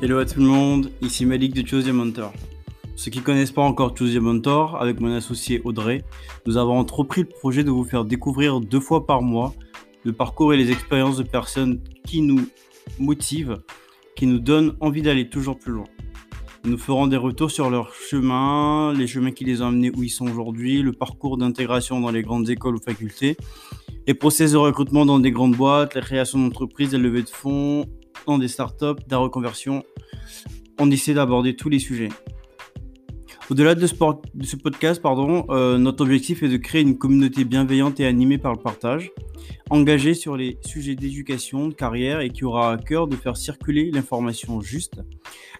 Hello à tout le monde, ici Malik de Choose Your Mentor. Ceux qui ne connaissent pas encore Choose Your Mentor, avec mon associé Audrey, nous avons entrepris le projet de vous faire découvrir deux fois par mois le parcours et les expériences de personnes qui nous motivent, qui nous donnent envie d'aller toujours plus loin. Nous ferons des retours sur leur chemin, les chemins qui les ont amenés où ils sont aujourd'hui, le parcours d'intégration dans les grandes écoles ou facultés, les process de recrutement dans des grandes boîtes, la création d'entreprises, la levée de fonds, des startups, de la reconversion. On essaie d'aborder tous les sujets. Au-delà de, ce podcast, pardon, euh, notre objectif est de créer une communauté bienveillante et animée par le partage, engagée sur les sujets d'éducation, de carrière et qui aura à cœur de faire circuler l'information juste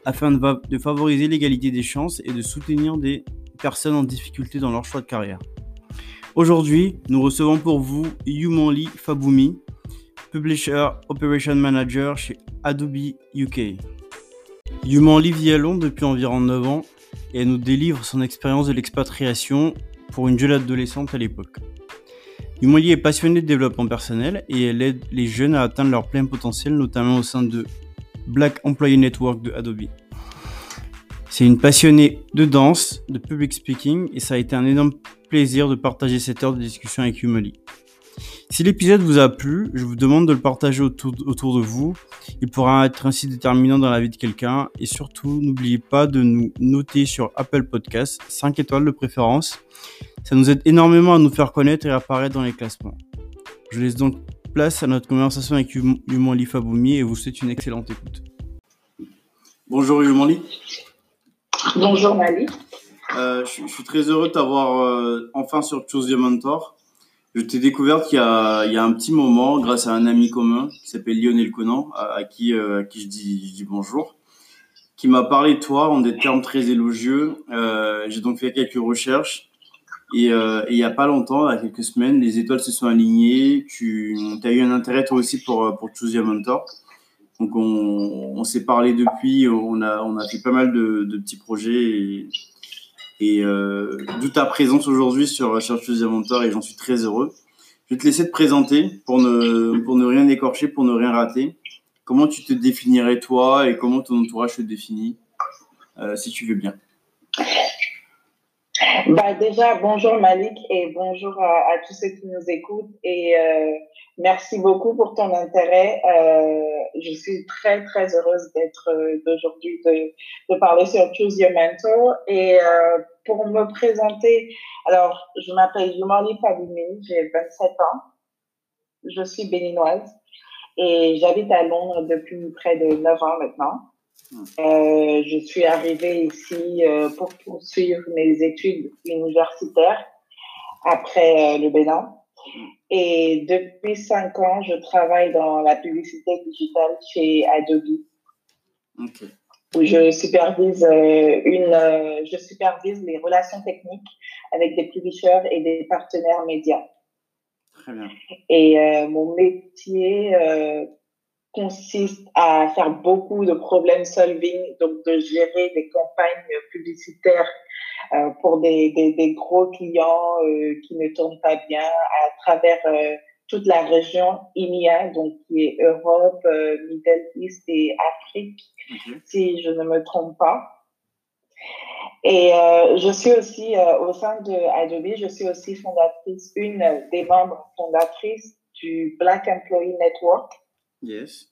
afin de, de favoriser l'égalité des chances et de soutenir des personnes en difficulté dans leur choix de carrière. Aujourd'hui, nous recevons pour vous Yumanli Faboumi, Publisher Operation Manager chez Adobe UK. Yuman vit à Londres depuis environ 9 ans et nous délivre son expérience de l'expatriation pour une jeune adolescente à l'époque. Yuman est passionnée de développement personnel et elle aide les jeunes à atteindre leur plein potentiel, notamment au sein de Black Employee Network de Adobe. C'est une passionnée de danse, de public speaking et ça a été un énorme plaisir de partager cette heure de discussion avec Yumoli. Si l'épisode vous a plu, je vous demande de le partager autour, de vous. Il pourra être ainsi déterminant dans la vie de quelqu'un. Et surtout, n'oubliez pas de nous noter sur Apple Podcasts, 5 étoiles de préférence. Ça nous aide énormément à nous faire connaître et apparaître dans les classements. Je laisse donc place à notre conversation avec Yumanli Faboumi et vous souhaite une excellente écoute. Bonjour Yumanli. Bonjour Mali. Euh, je, suis très heureux de t'avoir euh, enfin sur Choose Your Mentor. Je t'ai découverte il y, a, un petit moment grâce à un ami commun qui s'appelle Lionel Conan, à, qui, euh, à qui je dis, je dis bonjour, qui m'a parlé de toi en des termes très élogieux. Euh, J'ai donc fait quelques recherches et, euh, il y a pas longtemps, il y a quelques semaines, les étoiles se sont alignées. Tu as eu un intérêt toi aussi pour, pour Choose Mentor. Donc on, s'est parlé depuis, on a, fait pas mal de, petits projets et, et euh, d'où ta présence aujourd'hui sur Cherche Mentor et j'en suis très heureux. Je vais te laisser te présenter pour ne, pour ne rien écorcher, pour ne rien rater. Comment tu te définirais toi et comment ton entourage te définit, euh, si tu veux bien? Bah déjà, bonjour Malik et bonjour à, tous ceux qui nous écoutent et euh, merci beaucoup pour ton intérêt. Euh, je suis très très heureuse d'être euh, d'aujourd'hui de, de, parler sur Choose Your Mentor et euh, pour me présenter, alors je m'appelle Yumali Fabimi, j'ai 27 ans, je suis béninoise et j'habite à Londres depuis près de 9 ans maintenant. Euh, je suis arrivée ici euh, pour poursuivre mes études universitaires après euh, le Bénin. Et depuis cinq ans, je travaille dans la publicité digitale chez Adobe. Où je supervise une, je supervise les relations techniques avec des publishers et des partenaires médias. Très bien. Et mon métier consiste à faire beaucoup de problème solving, donc de gérer des campagnes publicitaires euh, pour des, des, des, gros clients euh, qui ne tournent pas bien à travers euh, toute la région IMIA, donc qui est Europe, euh, Middle East et Afrique, si je ne me trompe pas. Et je suis aussi au sein de Adobe, je suis aussi fondatrice, une des membres fondatrices du Black Employee Network Yes.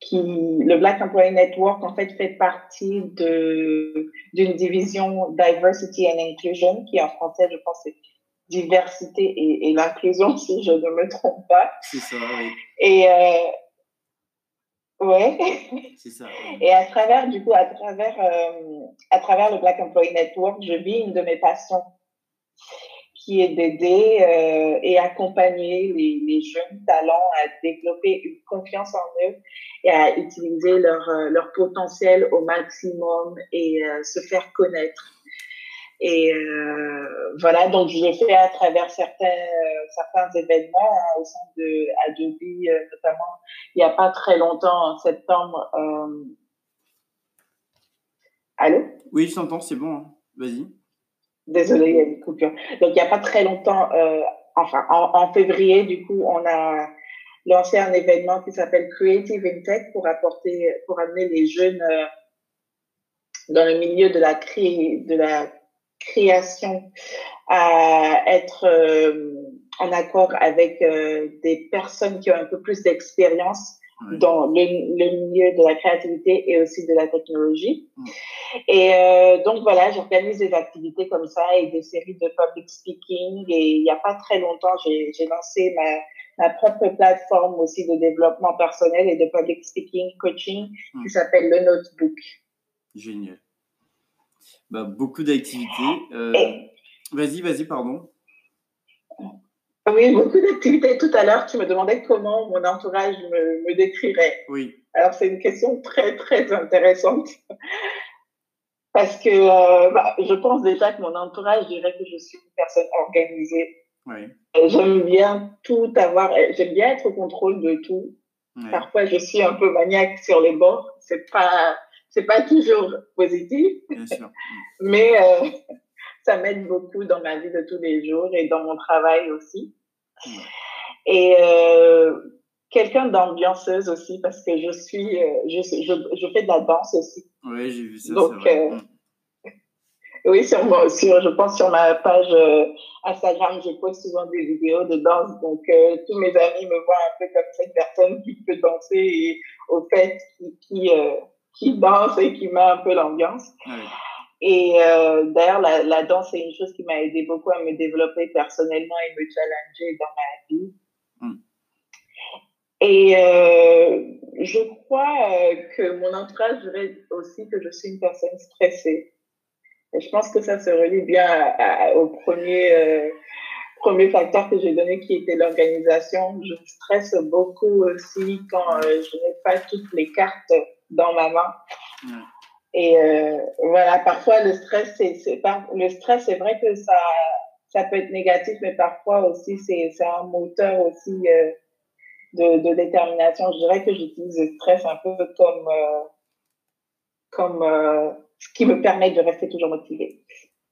Qui, le Black Employee Network, en fait, fait partie de, d'une division Diversity and Inclusion, qui en français, je pense, c'est diversité et, et l'inclusion, si je ne me trompe pas. C'est ça, oui. Et, euh, ouais. C'est ça. Et à travers, du coup, à travers, euh, à travers le Black Employee Network, je vis une de mes passions qui est d'aider euh, et accompagner les, jeunes talents à développer une confiance en eux et à utiliser leur, euh, leur potentiel au maximum et euh, se faire connaître. Et euh, voilà, donc je le fais à travers certains, certains événements hein, au sein de Adobe, notamment il n'y a pas très longtemps, en septembre. Allô? Oui, je t'entends, c'est bon. Hein. Vas-y. Désolée, il y a une coupure. Donc, il n'y a pas très longtemps, euh, enfin, en, février, du coup, on a lancé un événement qui s'appelle Creative in Tech pour apporter, pour amener les jeunes dans le milieu de la, cré, de la création à être en accord avec des personnes qui ont un peu plus d'expérience dans le, le, milieu de la créativité et aussi de la technologie. Mm. Et euh, donc voilà, j'organise des activités comme ça et des séries de public speaking. Et il n'y a pas très longtemps, j'ai lancé ma, ma propre plateforme aussi de développement personnel et de public speaking coaching mm. qui s'appelle le Notebook. Génial. Bah, beaucoup d'activités. Euh... Vas-y, vas-y, pardon. Oui, beaucoup d'activités. Tout à l'heure, tu me demandais comment mon entourage me, me décrirait. Oui. Alors, c'est une question très, très intéressante. Parce que euh, bah, je pense déjà que mon entourage dirait que je suis une personne organisée. Oui. J'aime bien tout avoir, j'aime bien être au contrôle de tout. Parfois, je suis un peu maniaque sur les bords. C'est pas, c'est pas toujours positif. Bien sûr. Mais euh, ça m'aide beaucoup dans ma vie de tous les jours et dans mon travail aussi. Et euh, quelqu'un d'ambianceuse aussi parce que je suis, euh, je, je, je, fais de la danse aussi. Oui, j'ai vu ça. Donc, vrai. Euh, oui, sur, je pense sur ma page euh, Instagram, je poste souvent des vidéos de danse. Donc, euh, tous mes amis me voient un peu comme cette personne qui peut danser et au fait qui, qui, qui danse et qui met un peu l'ambiance. Oui. Et euh, d'ailleurs, la, la, danse, c'est une chose qui m'a aidé beaucoup à me développer personnellement et me challenger dans ma vie. Mm. Et euh, je crois euh, que mon entourage dirait aussi que je suis une personne stressée. Et je pense que ça se relie bien à, à, au premier, premier facteur que j'ai donné qui était l'organisation. Je stresse beaucoup aussi quand je n'ai pas toutes les cartes dans ma main. Mm. Et euh, voilà, parfois le stress, c'est, pas, le stress, c'est vrai que ça, ça peut être négatif, mais parfois aussi c'est, un moteur aussi euh, de, de détermination. Je dirais que j'utilise le stress un peu comme, euh, comme ce qui me permet de rester toujours motivée.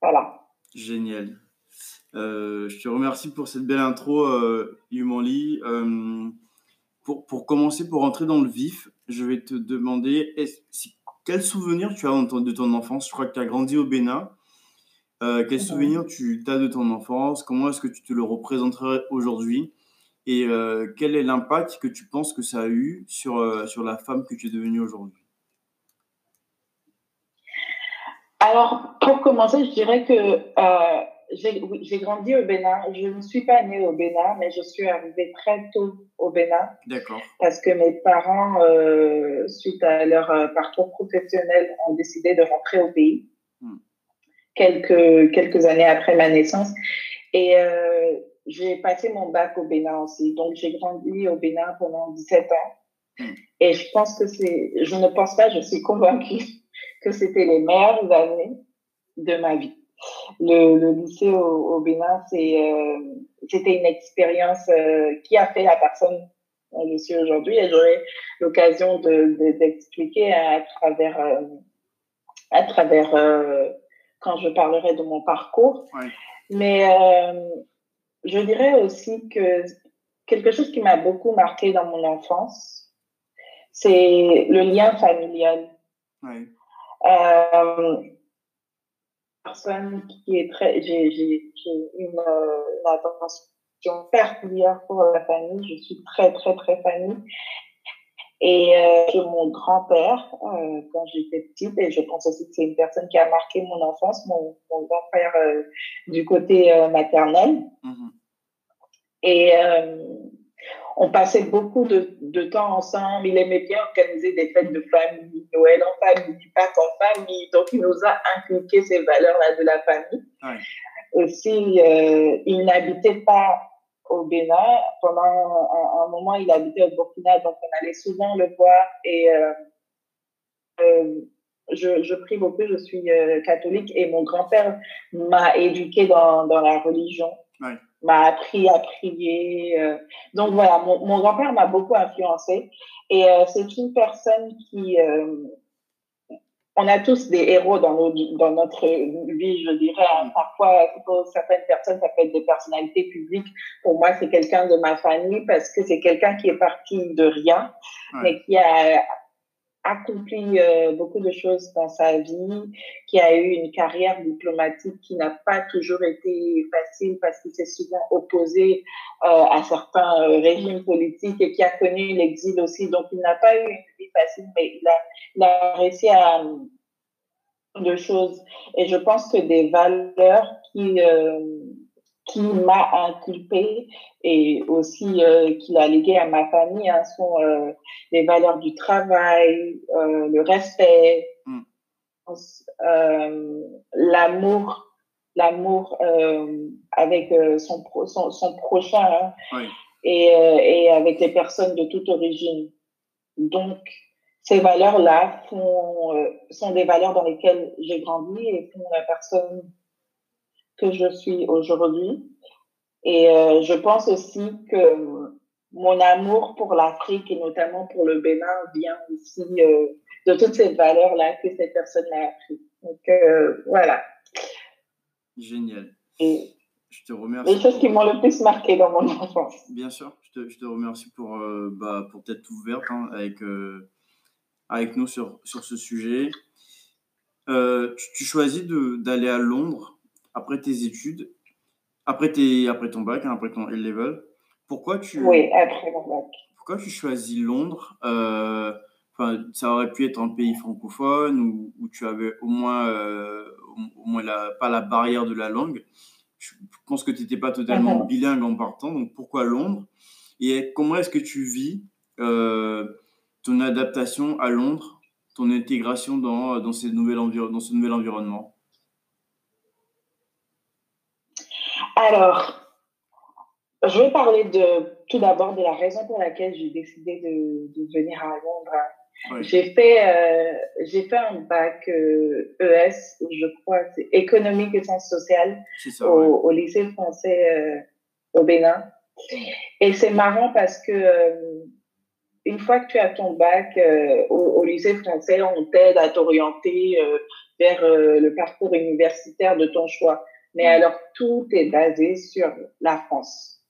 Voilà. Génial. Je te remercie pour cette belle intro. Euh, pour, pour commencer, pour entrer dans le vif, je vais te demander est quel souvenir tu as de ton enfance? Je crois que tu as grandi au Bénin. Euh, quel souvenir tu as de ton enfance? Comment est-ce que tu te le représenterais aujourd'hui? Et euh, quel est l'impact que tu penses que ça a eu sur, euh, sur la femme que tu es devenue aujourd'hui? Alors, pour commencer, je dirais que j'ai oui, grandi au Bénin. Je ne suis pas née au Bénin, mais je suis arrivée très tôt au Bénin. D'accord. Parce que mes parents, euh, suite à leur euh, parcours professionnel, ont décidé de rentrer au pays hmm. quelques, quelques années après ma naissance. Et euh, j'ai passé mon bac au Bénin aussi. Donc, j'ai grandi au Bénin pendant 17 ans. Hmm. Et je pense que c'est, je ne pense pas, je suis convaincue que c'était les meilleures années de ma vie le, le lycée au, au Bénin, c'est, euh, c'était une expérience euh, qui a fait la personne dont je suis aujourd'hui et j'aurai l'occasion de, de, d'expliquer à travers, euh, à travers quand je parlerai de mon parcours. Ouais. Mais je dirais aussi que quelque chose qui m'a beaucoup marqué dans mon enfance, c'est le lien familial. Ouais. Personne qui est très, j'ai, j'ai, une, euh, une attention particulière pour la famille. Je suis très, très, très famille. Et euh, mon grand-père, euh, quand j'étais petite, et je pense aussi que c'est une personne qui a marqué mon enfance, mon, mon grand-père euh, du côté euh, maternel. Mm-hmm. Et euh, on passait beaucoup de, de, temps ensemble. Il aimait bien organiser des fêtes de famille, Noël en famille, Pâques en famille. Donc, il nous a inculqué ces valeurs-là de la famille. Ouais. Aussi, euh, il n'habitait pas au Bénin. Pendant un, un, moment, il habitait au Burkina, donc on allait souvent le voir. Et euh, euh, je, je, prie beaucoup, je suis catholique et mon grand-père m'a éduqué dans, dans la religion. Ouais m'a appris à prier. Euh. Donc voilà, mon, mon grand-père m'a beaucoup influencé et euh, c'est une personne qui, euh, on a tous des héros dans, nos, dans notre vie, je dirais. Parfois, pour certaines personnes, ça peut être des personnalités publiques. Pour moi, c'est quelqu'un de ma famille parce que c'est quelqu'un qui est parti de rien, mais qui a accompli euh, beaucoup de choses dans sa vie, qui a eu une carrière diplomatique qui n'a pas toujours été facile parce qu'il s'est souvent opposé euh, à certains euh, régimes politiques et qui a connu l'exil aussi. Donc, il n'a pas eu une vie facile, mais il a, il a réussi à de choses. Et je pense que des valeurs qui qui m'a inculpé et aussi euh, qu'il a légué à ma famille hein, sont euh, les valeurs du travail, euh, le respect, mm. l'amour, l'amour avec son, son, son, prochain hein, et, et avec les personnes de toute origine. Donc, ces valeurs-là sont des valeurs dans lesquelles j'ai grandi et font la personne que je suis aujourd'hui. Et euh, je pense aussi que mon amour pour l'Afrique et notamment pour le Bénin vient aussi euh, de toutes ces valeurs-là que cette personne-là a pris. Donc euh, voilà. Génial. Et je te remercie. Les choses qui m'ont le plus marqué dans mon enfance. Bien sûr, je te, je te remercie pour, bah, pour t'être ouverte hein, avec, avec nous sur, sur ce sujet. tu, tu choisis d'aller à Londres après tes études, après, tes, après ton bac, hein, après ton A-level, pourquoi tu. Oui, après mon bac. Pourquoi tu choisis Londres euh, Ça aurait pu être un pays francophone où, où tu avais au moins, euh, au, moins la, pas la barrière de la langue. Je pense que tu n'étais pas totalement bilingue en partant, donc pourquoi Londres? Et comment est-ce que tu vis euh, ton adaptation à Londres, ton intégration dans, dans, ces dans ce nouvel environnement? Alors, je vais parler de, tout d'abord de la raison pour laquelle j'ai décidé de, venir à Londres. J'ai fait, euh, j'ai fait un bac ES, euh, e je crois, c'est économique et sciences sociales au, lycée français euh, au Bénin. Et c'est marrant parce que une fois que tu as ton bac au, lycée français, on t'aide à t'orienter vers le parcours universitaire de ton choix. Mais alors, tout est basé sur la France.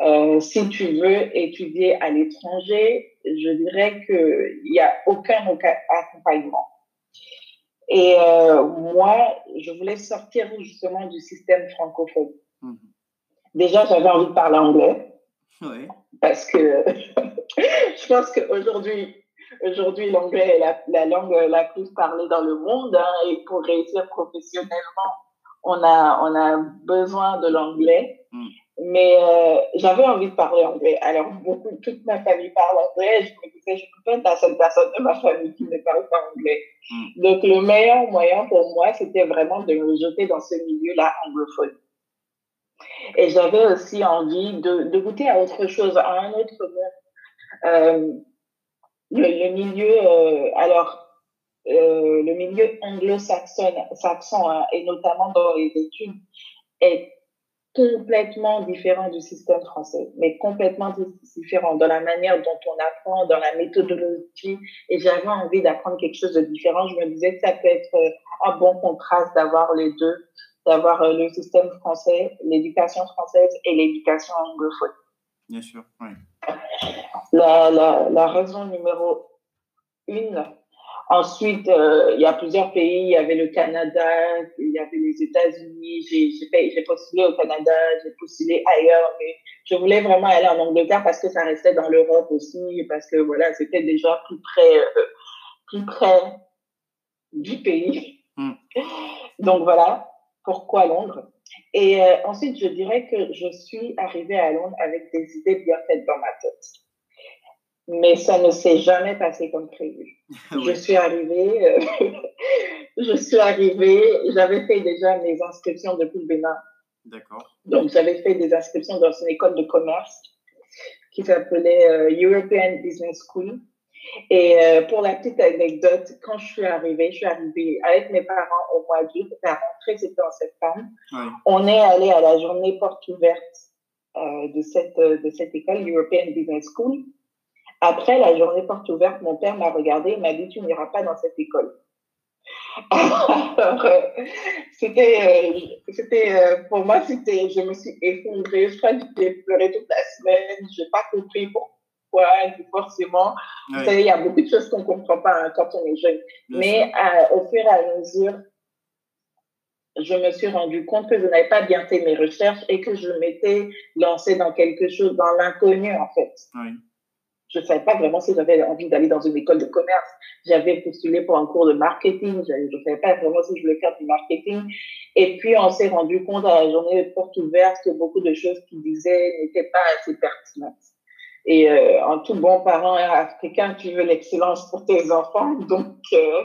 Euh, si tu veux étudier à l'étranger, je dirais qu'il n'y a aucun accompagnement. Et euh, moi, je voulais sortir justement du système francophone. Mhm. Déjà, j'avais envie de parler anglais. Oui. Parce que je pense qu'aujourd'hui, aujourd'hui, l'anglais est la, la, langue la plus parlée dans le monde. Hein, et pour réussir professionnellement, on a, on a besoin de l'anglais. Hmm. Mais euh, j'avais envie de parler anglais. Alors, beaucoup, toute ma famille parle anglais. Je me disais, je ne peux pas être la seule personne de ma famille qui ne parle pas anglais. Hmm. Donc, le meilleur moyen pour moi, c'était vraiment de me jeter dans ce milieu-là anglophone. Et j'avais aussi envie de, de, goûter à autre chose, à un autre monde. Euh, le, milieu, euh, alors, euh, le milieu anglo-saxon, saxon, hein, et notamment dans les études, est complètement différent du système français, mais complètement différent dans la manière dont on apprend, dans la méthodologie. Et j'avais envie d'apprendre quelque chose de différent. Je me disais que ça peut être euh, un bon contraste d'avoir les deux, d'avoir euh, le système français, l'éducation française et l'éducation anglophone. Bien sûr, oui. La, la, la raison numéro une, Ensuite, euh, il y a plusieurs pays. Il y avait le Canada, il y avait les États-Unis. J'ai postulé au Canada, j'ai postulé ailleurs, mais je voulais vraiment aller en Angleterre parce que ça restait dans l'Europe aussi, parce que voilà, c'était déjà plus près, euh, plus près du pays. Hmm. Donc voilà pourquoi Londres? Et euh, ensuite, je dirais que je suis arrivée à Londres avec des idées bien faites dans ma tête mais ça ne s'est jamais passé comme prévu. Je suis arrivée, euh, je suis arrivée, j'avais fait déjà mes inscriptions depuis le Bénin. D'accord. Donc, j'avais fait des inscriptions dans une école de commerce qui s'appelait euh, European Business School. Et euh, pour la petite anecdote, quand je suis arrivée, je suis arrivée avec mes parents au mois d'août. La rentrée, c'était en septembre. On est allé à la journée porte ouverte de, cette, de cette école, European Business School. Après la journée porte ouverte, mon père m'a regardé et m'a dit Tu n'iras pas dans cette école. Alors, euh, c'était, euh, c'était, euh, pour moi, c'était, je me suis effondrée. Je crois que j'ai pleuré toute la semaine. Je n'ai pas compris pourquoi, forcément. Vous savez, il y a beaucoup de choses qu'on ne comprend pas hein, quand on est jeune. Mais au fur et à mesure, je me suis rendu compte que je n'avais pas bien fait mes recherches et que je m'étais lancée dans quelque chose, dans l'inconnu, en fait. Oui. Je ne savais pas vraiment si j'avais envie d'aller dans une école de commerce. J'avais postulé pour un cours de marketing. Je ne savais pas vraiment si je voulais faire du marketing. Et puis, on s'est rendu compte à la journée de porte ouverte que beaucoup de choses qu'ils disaient n'étaient pas assez pertinentes. Et euh, en tout bon parent africain, tu veux l'excellence pour tes enfants. Donc, euh,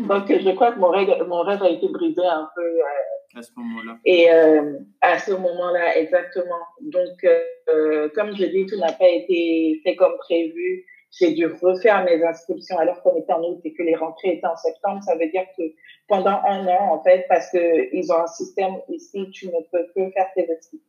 donc je crois que mon rêve, mon rêve a été brisé un peu. Euh, à ce moment-là. Et à ce moment-là, exactement. Donc, comme je dis, tout n'a pas été fait comme prévu. J'ai dû refaire mes inscriptions alors qu'on était en août et que les rentrées étaient en septembre. Ça veut dire que pendant un an, en fait, parce qu'ils ont un système ici, tu ne peux que faire tes inscriptions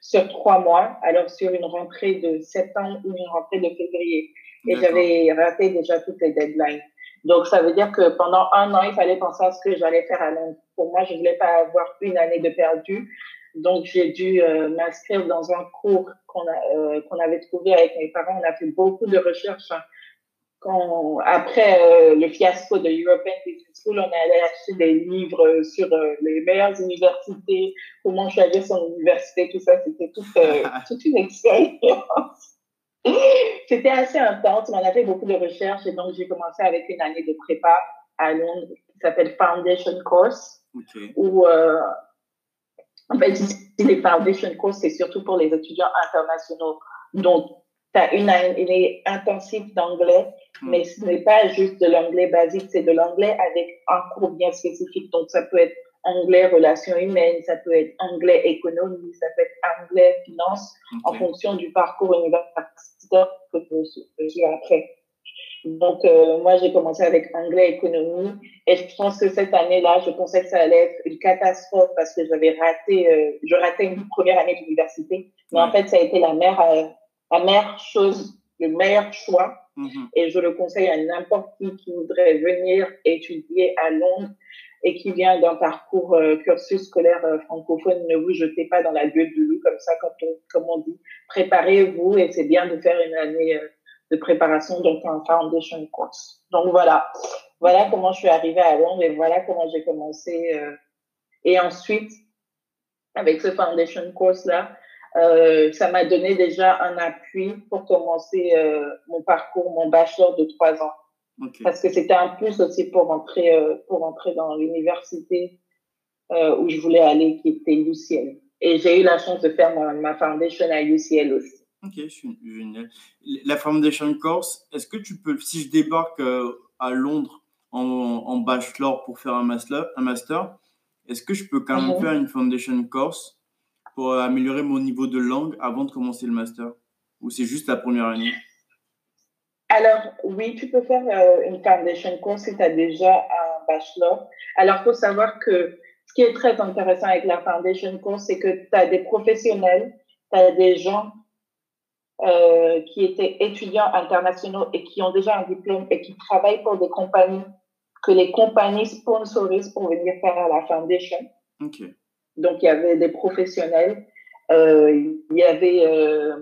sur trois mois, alors sur une rentrée de septembre ou une rentrée de février. Et j'avais raté déjà toutes les deadlines. Donc, ça veut dire que pendant un an, il fallait penser à ce que j'allais faire à Londres. Pour moi, je ne voulais pas avoir une année de perdu. Donc, j'ai dû euh, m'inscrire dans un cours qu'on euh, qu'on avait trouvé avec mes parents. On a fait beaucoup de recherches hein quand, après euh, le fiasco de European Business School, on allait acheter des livres sur euh, les meilleures universités, comment choisir son université, tout ça. C'était toute, euh, toute une expérience. C'était assez intense, mais on a fait beaucoup de recherches et donc j'ai commencé avec une année de prépa à Londres qui s'appelle Foundation Course, okay. où en fait, les Foundation Course, c'est surtout pour les étudiants internationaux. Donc, tu as une année intensive d'anglais Hmm. Mais ce n'est pas juste de l'anglais basique, c'est de l'anglais avec un cours bien spécifique. Donc, ça peut être anglais relations humaines, ça peut être anglais économie, ça peut être anglais finance, en fonction du parcours universitaire que suis après. Donc, euh, moi, j'ai commencé avec anglais économie et je pense que cette année-là, je pensais que ça allait être une catastrophe parce que j'avais raté, euh, je ratais une première année d'université. Mais en fait, ça a été la euh, la meilleure chose, le meilleur choix Mhm. Et je le conseille à n'importe qui qui voudrait venir étudier à Londres et qui vient d'un parcours euh, cursus scolaire euh, francophone. Ne vous jetez pas dans la gueule du loup comme ça, quand on, comme on dit. Préparez-vous et c'est bien de faire une année euh, de préparation, donc un foundation course. Donc voilà, voilà comment je suis arrivée à Londres et voilà comment j'ai commencé. et ensuite, avec ce foundation course là, euh, ça m'a donné déjà un appui pour commencer euh, mon parcours, mon bachelor de trois ans. Parce que c'était un plus aussi pour entrer, euh, pour entrer dans l'université où je voulais aller, qui était UCL. Et j'ai eu la chance de faire ma, foundation à UCL aussi. Ok, génial. La foundation course, est-ce que tu peux, si je débarque à Londres en, en, bachelor pour faire un master, un master est-ce que je peux quand même mhm. faire une foundation course? Pour améliorer mon niveau de langue avant de commencer le master? Ou c'est juste la première année? Alors, oui, tu peux faire euh, une foundation course si tu as déjà un bachelor. Alors, il faut savoir que ce qui est très intéressant avec la foundation course, c'est que tu as des professionnels, tu as des gens euh, qui étaient étudiants internationaux et qui ont déjà un diplôme et qui travaillent pour des compagnies que les compagnies sponsorisent pour venir faire la foundation. OK. Donc, il y avait des professionnels. Euh, il y avait, euh,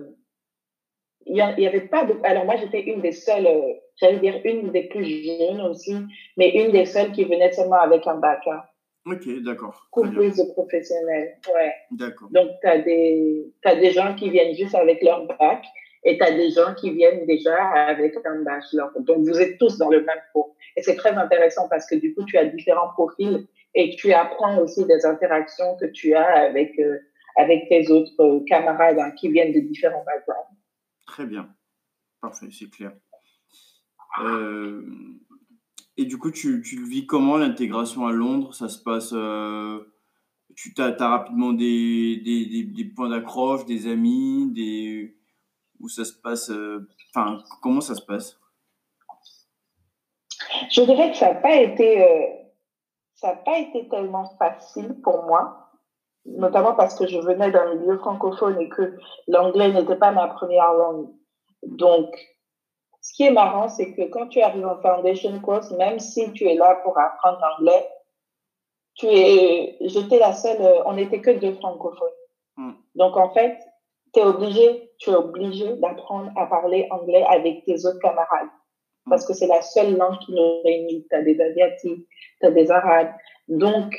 il y, avait pas de. Alors, moi, j'étais une des seules, j'allais dire une des plus jeunes aussi, mais une des seules qui venait seulement avec un bac. Hein. Ok, d'accord. Plus de professionnels, ouais. D'accord. Donc, tu as des, as des gens qui viennent juste avec leur bac et tu as des gens qui viennent déjà avec un bachelor. Donc, vous êtes tous dans le même cours. Et c'est très intéressant parce que du coup, tu as différents profils et tu apprends aussi des interactions que tu as avec, euh, avec tes autres euh, camarades hein, qui viennent de différents backgrounds. Très bien. Parfait, c'est clair. Euh, et du coup, tu, tu vis comment l'intégration à Londres? Ça se passe. tu as, as, rapidement des, des, des, points d'accroche, des amis, des, où ça se passe. Enfin, comment ça se passe? Je dirais que ça n'a pas été ça n'a pas été tellement facile pour moi, notamment parce que je venais d'un milieu francophone et que l'anglais n'était pas ma première langue. Donc, ce qui est marrant, c'est que quand tu arrives en foundation course, même si tu es là pour apprendre l'anglais, tu es, j'étais la seule, on n'était que deux francophones. Hmm. Donc, en fait, tu es obligé, tu es obligé d'apprendre à parler anglais avec tes autres camarades. Parce que c'est la seule langue qui nous réunit. Tu as des Asiatiques, tu as des Arabes. Donc,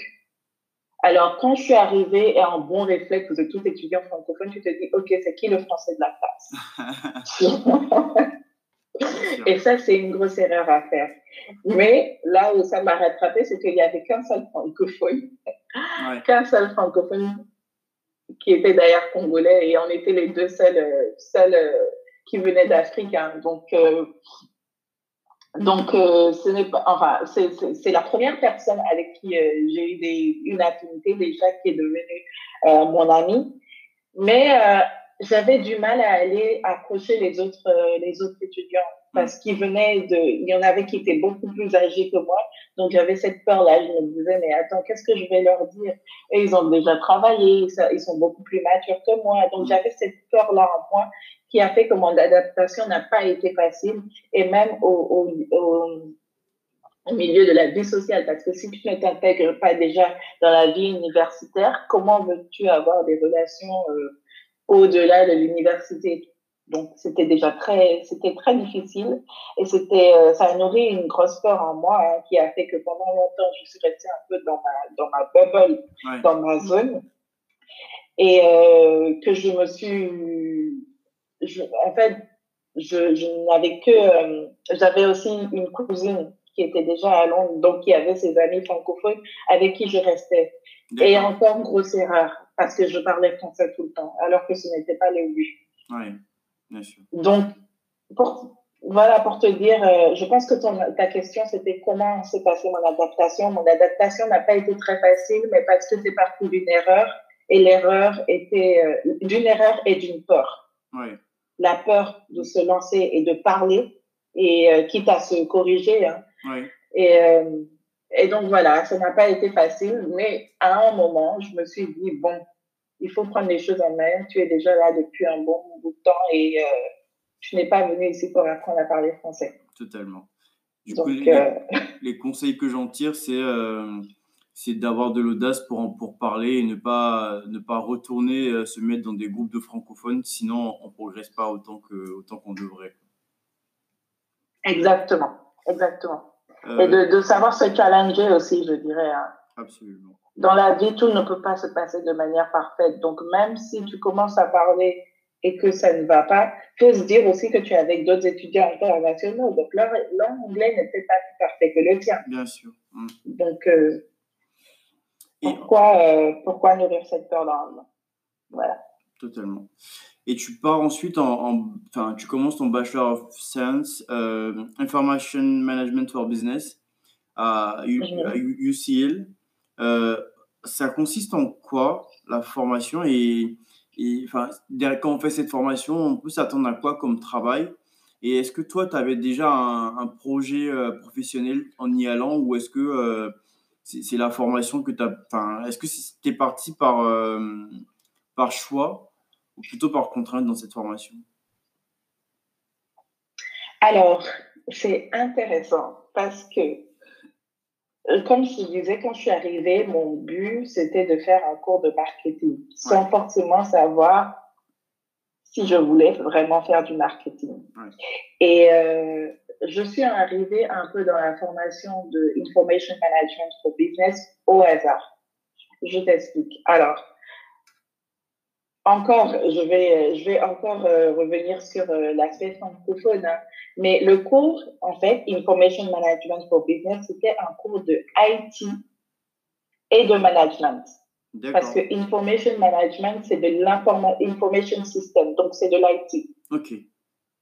alors, quand je suis arrivée et en bon réflexe de tout étudiant francophone, tu te dis, OK, c'est qui le français de la classe? Et ça, c'est une grosse erreur à faire. Mais là où ça m'a rattrapé, c'est qu'il n'y avait qu'un seul francophone, qu'un seul francophone qui était d'ailleurs congolais et on était les deux seuls, seuls euh, qui venaient d'Afrique. Hein. Donc, euh, donc euh, ce n'est pas, enfin, c'est la première personne avec qui j'ai eu des, une affinité déjà qui est devenue mon amie. Mais j'avais du mal à aller approcher les autres, euh, les autres étudiants parce qu'ils venaient de, il y en avait qui étaient beaucoup plus âgés que moi. Donc, j'avais cette peur-là. Je me disais, mais attends, qu'est-ce que je vais leur dire? Et ils ont déjà travaillé, ils sont beaucoup plus matures que moi. Donc, j'avais cette peur-là en moi qui a fait que mon adaptation n'a pas été facile et même au, au, au, milieu de la vie sociale. Parce que si tu ne t'intègres pas déjà dans la vie universitaire, comment veux-tu avoir des relations, euh, au-delà de l'université? Donc, c'était déjà très, c'était très difficile et c'était, euh, ça a nourri une grosse peur en moi hein, qui a fait que pendant longtemps, je suis restée un peu dans ma, dans ma bubble, dans ma zone et euh, que je me suis, je, en fait, je, je n'avais que, euh, j'avais aussi une cousine qui était déjà à Londres, donc qui avait ses amis francophones avec qui je restais. Et encore une grosse erreur, parce que je parlais français tout le temps, alors que ce n'était pas le but. Oui, bien sûr. Donc, pour, voilà, pour te dire, euh, je pense que ton, ta question, c'était comment s'est passée mon adaptation. Mon adaptation n'a pas été très facile, mais parce que c'est parti d'une erreur, et l'erreur était euh, d'une erreur et d'une peur. Oui. La peur de se lancer et de parler, et euh, quitte à se corriger. Hein. Oui. Et et donc voilà, ça n'a pas été facile, mais à un moment, je me suis dit, bon, il faut prendre les choses en main. Tu es déjà là depuis un bon bout de temps et euh, tu n'es pas venu ici pour apprendre à parler français. Totalement. Du coup, euh, les, conseils que j'en tire, c'est euh, c'est d'avoir de l'audace pour, pour parler et ne pas, ne pas retourner se mettre dans des groupes de francophones, sinon on ne progresse pas autant qu'on autant qu'on devrait. Exactement, exactement. Euh, et de, de, savoir se challenger aussi, je dirais. Hein. Absolument. Dans la vie, tout ne peut pas se passer de manière parfaite. Donc, même si tu commences à parler et que ça ne va pas, il faut se dire aussi que tu es avec d'autres étudiants internationaux. Donc, leur, anglais n'était pas plus parfait que le tien. Bien sûr. Hum. Donc, euh, pourquoi, euh, pourquoi nourrir cette peur dans Voilà. Totalement. Et tu pars ensuite en, enfin, tu commences ton Bachelor of Science, euh, Information Management for Business à, UCL. Euh, ça consiste en quoi la formation? Et, enfin, quand on fait cette formation, on peut s'attendre à quoi comme travail? Et est-ce que toi, tu avais déjà un, projet euh, professionnel en y allant ou est-ce que c'est la formation que tu as. Enfin, est-ce que tu es parti par, par choix ou plutôt par contrainte dans cette formation? Alors, c'est intéressant parce que, euh, comme je disais, quand je suis arrivée, mon but, c'était de faire un cours de marketing, sans forcément savoir si je voulais vraiment faire du marketing. Et euh, je suis arrivée un peu dans la formation de Information Management for Business au hasard. Je t'explique. Alors, encore, je vais, je vais encore euh, revenir sur euh, l'aspect francophone, hein. mais le cours, en fait, Information Management for Business, c'était un cours de IT et de management. Parce que Information Management, c'est de l'information system, donc c'est de l'IT. Ok,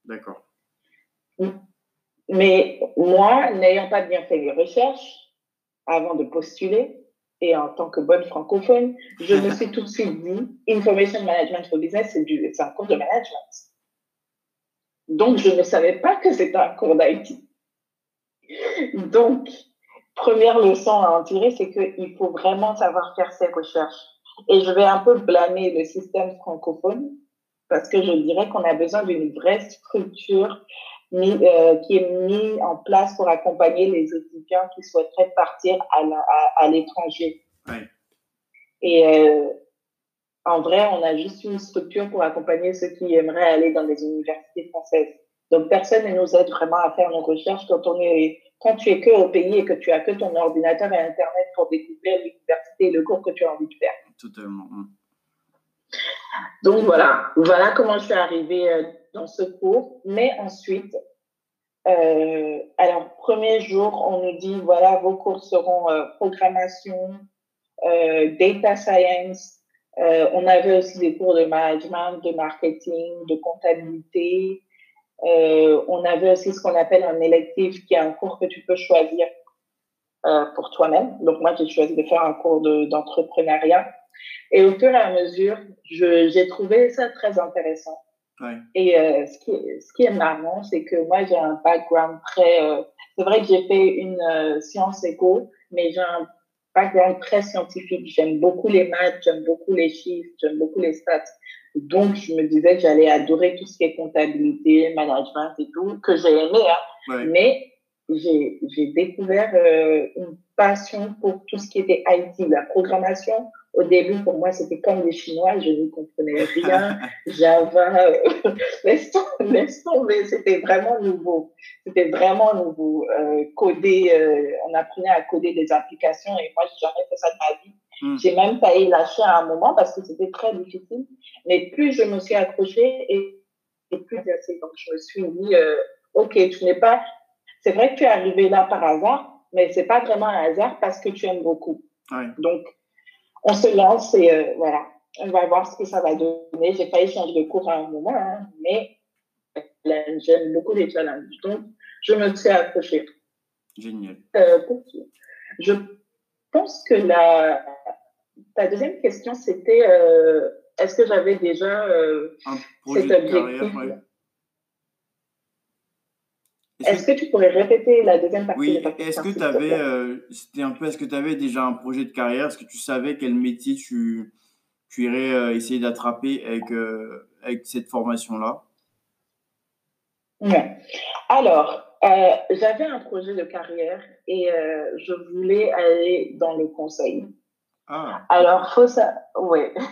d'accord. Mais moi, n'ayant pas bien fait les recherches avant de postuler, et en tant que bonne francophone, je me suis tout de suite dit, Information Management for Business, c'est un cours de management. Donc, je ne savais pas que c'était un cours d'IT. Donc, première leçon à en tirer, c'est qu'il faut vraiment savoir faire ses recherches. Et je vais un peu blâmer le système francophone parce que je dirais qu'on a besoin d'une vraie structure mis, euh, qui est mis en place pour accompagner les étudiants qui souhaiteraient partir à, à, l'étranger. Et euh, en vrai, on a juste une structure pour accompagner ceux qui aimeraient aller dans les universités françaises. Donc, personne ne nous aide vraiment à faire nos recherches quand on est, quand tu es que au pays et que tu as que ton ordinateur et Internet pour découvrir l'université et le cours que tu as envie de faire. Totalement. Donc, voilà. Voilà comment je suis arrivée euh, dans ce cours. Mais ensuite, euh, alors, premier jour, on nous dit, voilà, vos cours seront euh, programmation, euh, data science. Euh, on avait aussi des cours de management, de marketing, de comptabilité. On avait aussi ce qu'on appelle un électif, qui est un cours que tu peux choisir pour toi-même. Donc, moi, j'ai choisi de faire un cours d'entrepreneuriat. et au fur et à mesure, j'ai trouvé ça très intéressant. Et euh, ce, qui est, ce qui est marrant, c'est que moi, j'ai un background très... Euh, c'est vrai que j'ai fait une euh, science éco, mais j'ai un background très scientifique. J'aime beaucoup les maths, j'aime beaucoup les chiffres, j'aime beaucoup les stats. Donc, je me disais que j'allais adorer tout ce qui est comptabilité, management et tout, que j'ai aimé. Hein. Mais j'ai découvert une passion pour tout ce qui était IT, la programmation, au début, pour moi, c'était comme les Chinois, je ne comprenais rien. Java, euh, laisse, tomber, c'était vraiment nouveau. C'était vraiment nouveau. Euh, coder, euh, on apprenait à coder des applications et moi, j'ai jamais fait ça de ma vie. Hmm. J'ai même failli lâcher à un moment parce que c'était très difficile. Mais plus je me suis accrochée et, et plus assez. Donc, je me suis dit, euh, OK, tu n'es pas. C'est vrai que tu es arrivé là par hasard, mais c'est pas vraiment un hasard parce que tu aimes beaucoup. Donc, on se lance et euh, voilà, on va voir ce que ça va donner. J'ai failli changer de cours à un moment, hein, mais j'aime beaucoup les challenges. Donc, je me suis accrochée. Génial. Euh, je pense que la, ta deuxième question, c'était euh, est-ce que j'avais déjà cet objectif? Est-ce que, tu pourrais répéter la deuxième partie Oui, est-ce que tu avais, euh, c'était un peu, est-ce que tu avais déjà un projet de carrière? Est-ce que tu savais quel métier tu, tu irais euh, essayer d'attraper avec, euh, avec cette formation-là? Alors, j'avais un projet de carrière et je voulais aller dans le conseil. Ah. Alors, faut ça, ouais.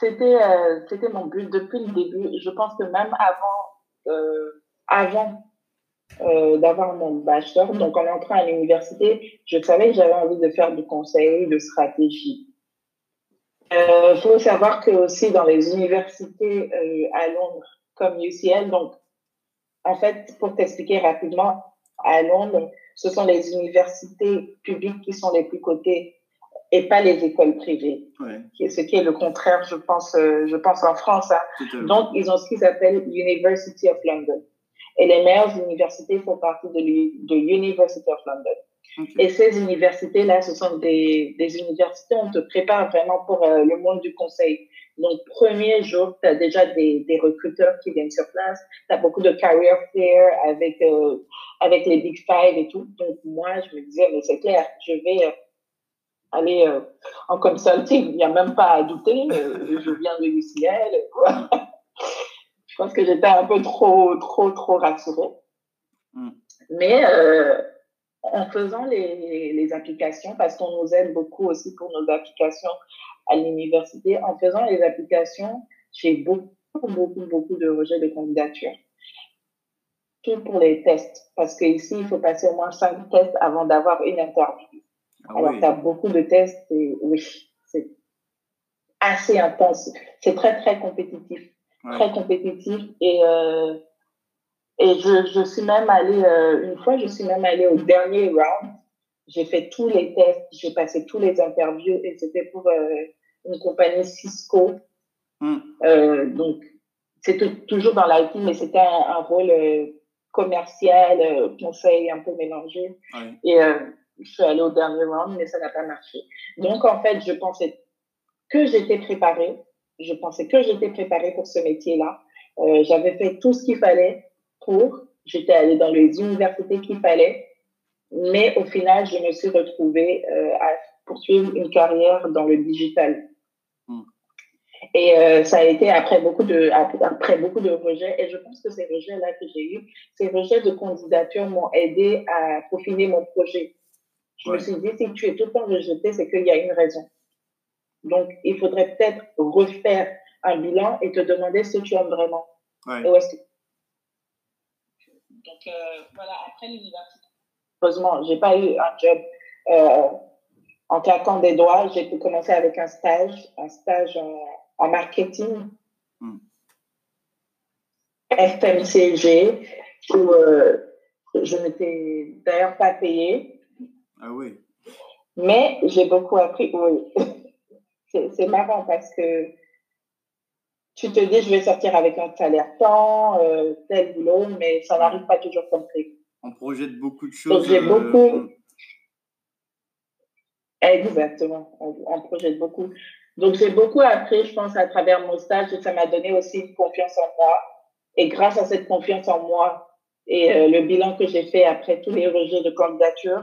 C'était, c'était mon but depuis le début. Je pense que même avant, avant euh, d'avoir mon bachelor. Donc, en entrant à l'université, je savais que j'avais envie de faire du conseil, de stratégie. Il euh, faut savoir que aussi dans les universités euh, à Londres, comme UCL, donc, en fait, pour t'expliquer rapidement, à Londres, ce sont les universités publiques qui sont les plus cotées et pas les écoles privées. Ouais. Ce qui est le contraire, je pense, je pense en France. Hein. Donc, ils ont ce qu'ils appellent University of London. Et les meilleures universités font partie de, l'University of London. Et ces universités-là, ce sont des, des, universités où on te prépare vraiment pour euh, le monde du conseil. Donc, premier jour, tu as déjà des, des, recruteurs qui viennent sur place. Tu as beaucoup de career fair avec, euh, avec les Big Five et tout. Donc, moi, je me disais, mais c'est clair, je vais euh, aller en consulting. Il n'y a même pas à douter. je viens de UCL. Je pense que j'étais un peu trop, trop, trop rassurée. Mm. Mais euh, en faisant les, les applications, parce qu'on nous aide beaucoup aussi pour nos applications à l'université, en faisant les applications, j'ai beaucoup, beaucoup, beaucoup de rejets de candidature. Tout pour les tests, parce qu'ici, il faut passer au moins cinq tests avant d'avoir une interview. Ah Alors, tu as beaucoup de tests et oui, c'est assez intense. C'est très, très compétitif très compétitif et euh, et je, je suis même allée euh, une fois je suis même allée au dernier round. J'ai fait tous les tests j'ai passé tous les interviews et c'était pour euh, une compagnie Cisco. Hmm. donc c'était toujours dans l'IT mais c'était un, un, rôle commercial conseil un peu mélangé. Et je suis allée au dernier round mais ça n'a pas marché. Donc en fait je pensais que j'étais préparée je pensais que j'étais préparée pour ce métier-là. Euh, j'avais fait tout ce qu'il fallait pour. J'étais allée dans les universités qu'il fallait. Mais au final, je me suis retrouvée euh, à poursuivre une carrière dans le digital. Hmm. Et euh, ça a été après beaucoup de après beaucoup de rejets. Et je pense que ces rejets-là que j'ai eus, ces rejets de candidature m'ont aidé à peaufiner mon projet. Je me suis dit, si tu es tout le temps rejeté, c'est qu'il y a une raison. Donc, il faudrait peut-être refaire un bilan et te demander ce que tu aimes vraiment. Ouais. Et où est-ce que... Donc, euh, voilà, après l'université. Heureusement, j'ai pas eu un job euh, en claquant des doigts. J'ai pu commencer avec un stage, un stage en, en marketing. Hmm. FMCG, où euh, je n'étais d'ailleurs pas payée. Ah oui. Mais j'ai beaucoup appris. Oui. c'est c'est marrant parce que tu te dis, je vais sortir avec un salaire tant, euh, tel boulot, mais ça n'arrive pas toujours comme prévu. On projette beaucoup de Donc choses. j'ai euh, beaucoup. Exactement, on, on projette beaucoup. Donc j'ai beaucoup appris, je pense, à travers mon stage et ça m'a donné aussi une confiance en moi. Et grâce à cette confiance en moi et euh, le bilan que j'ai fait après tous les rejets de candidature,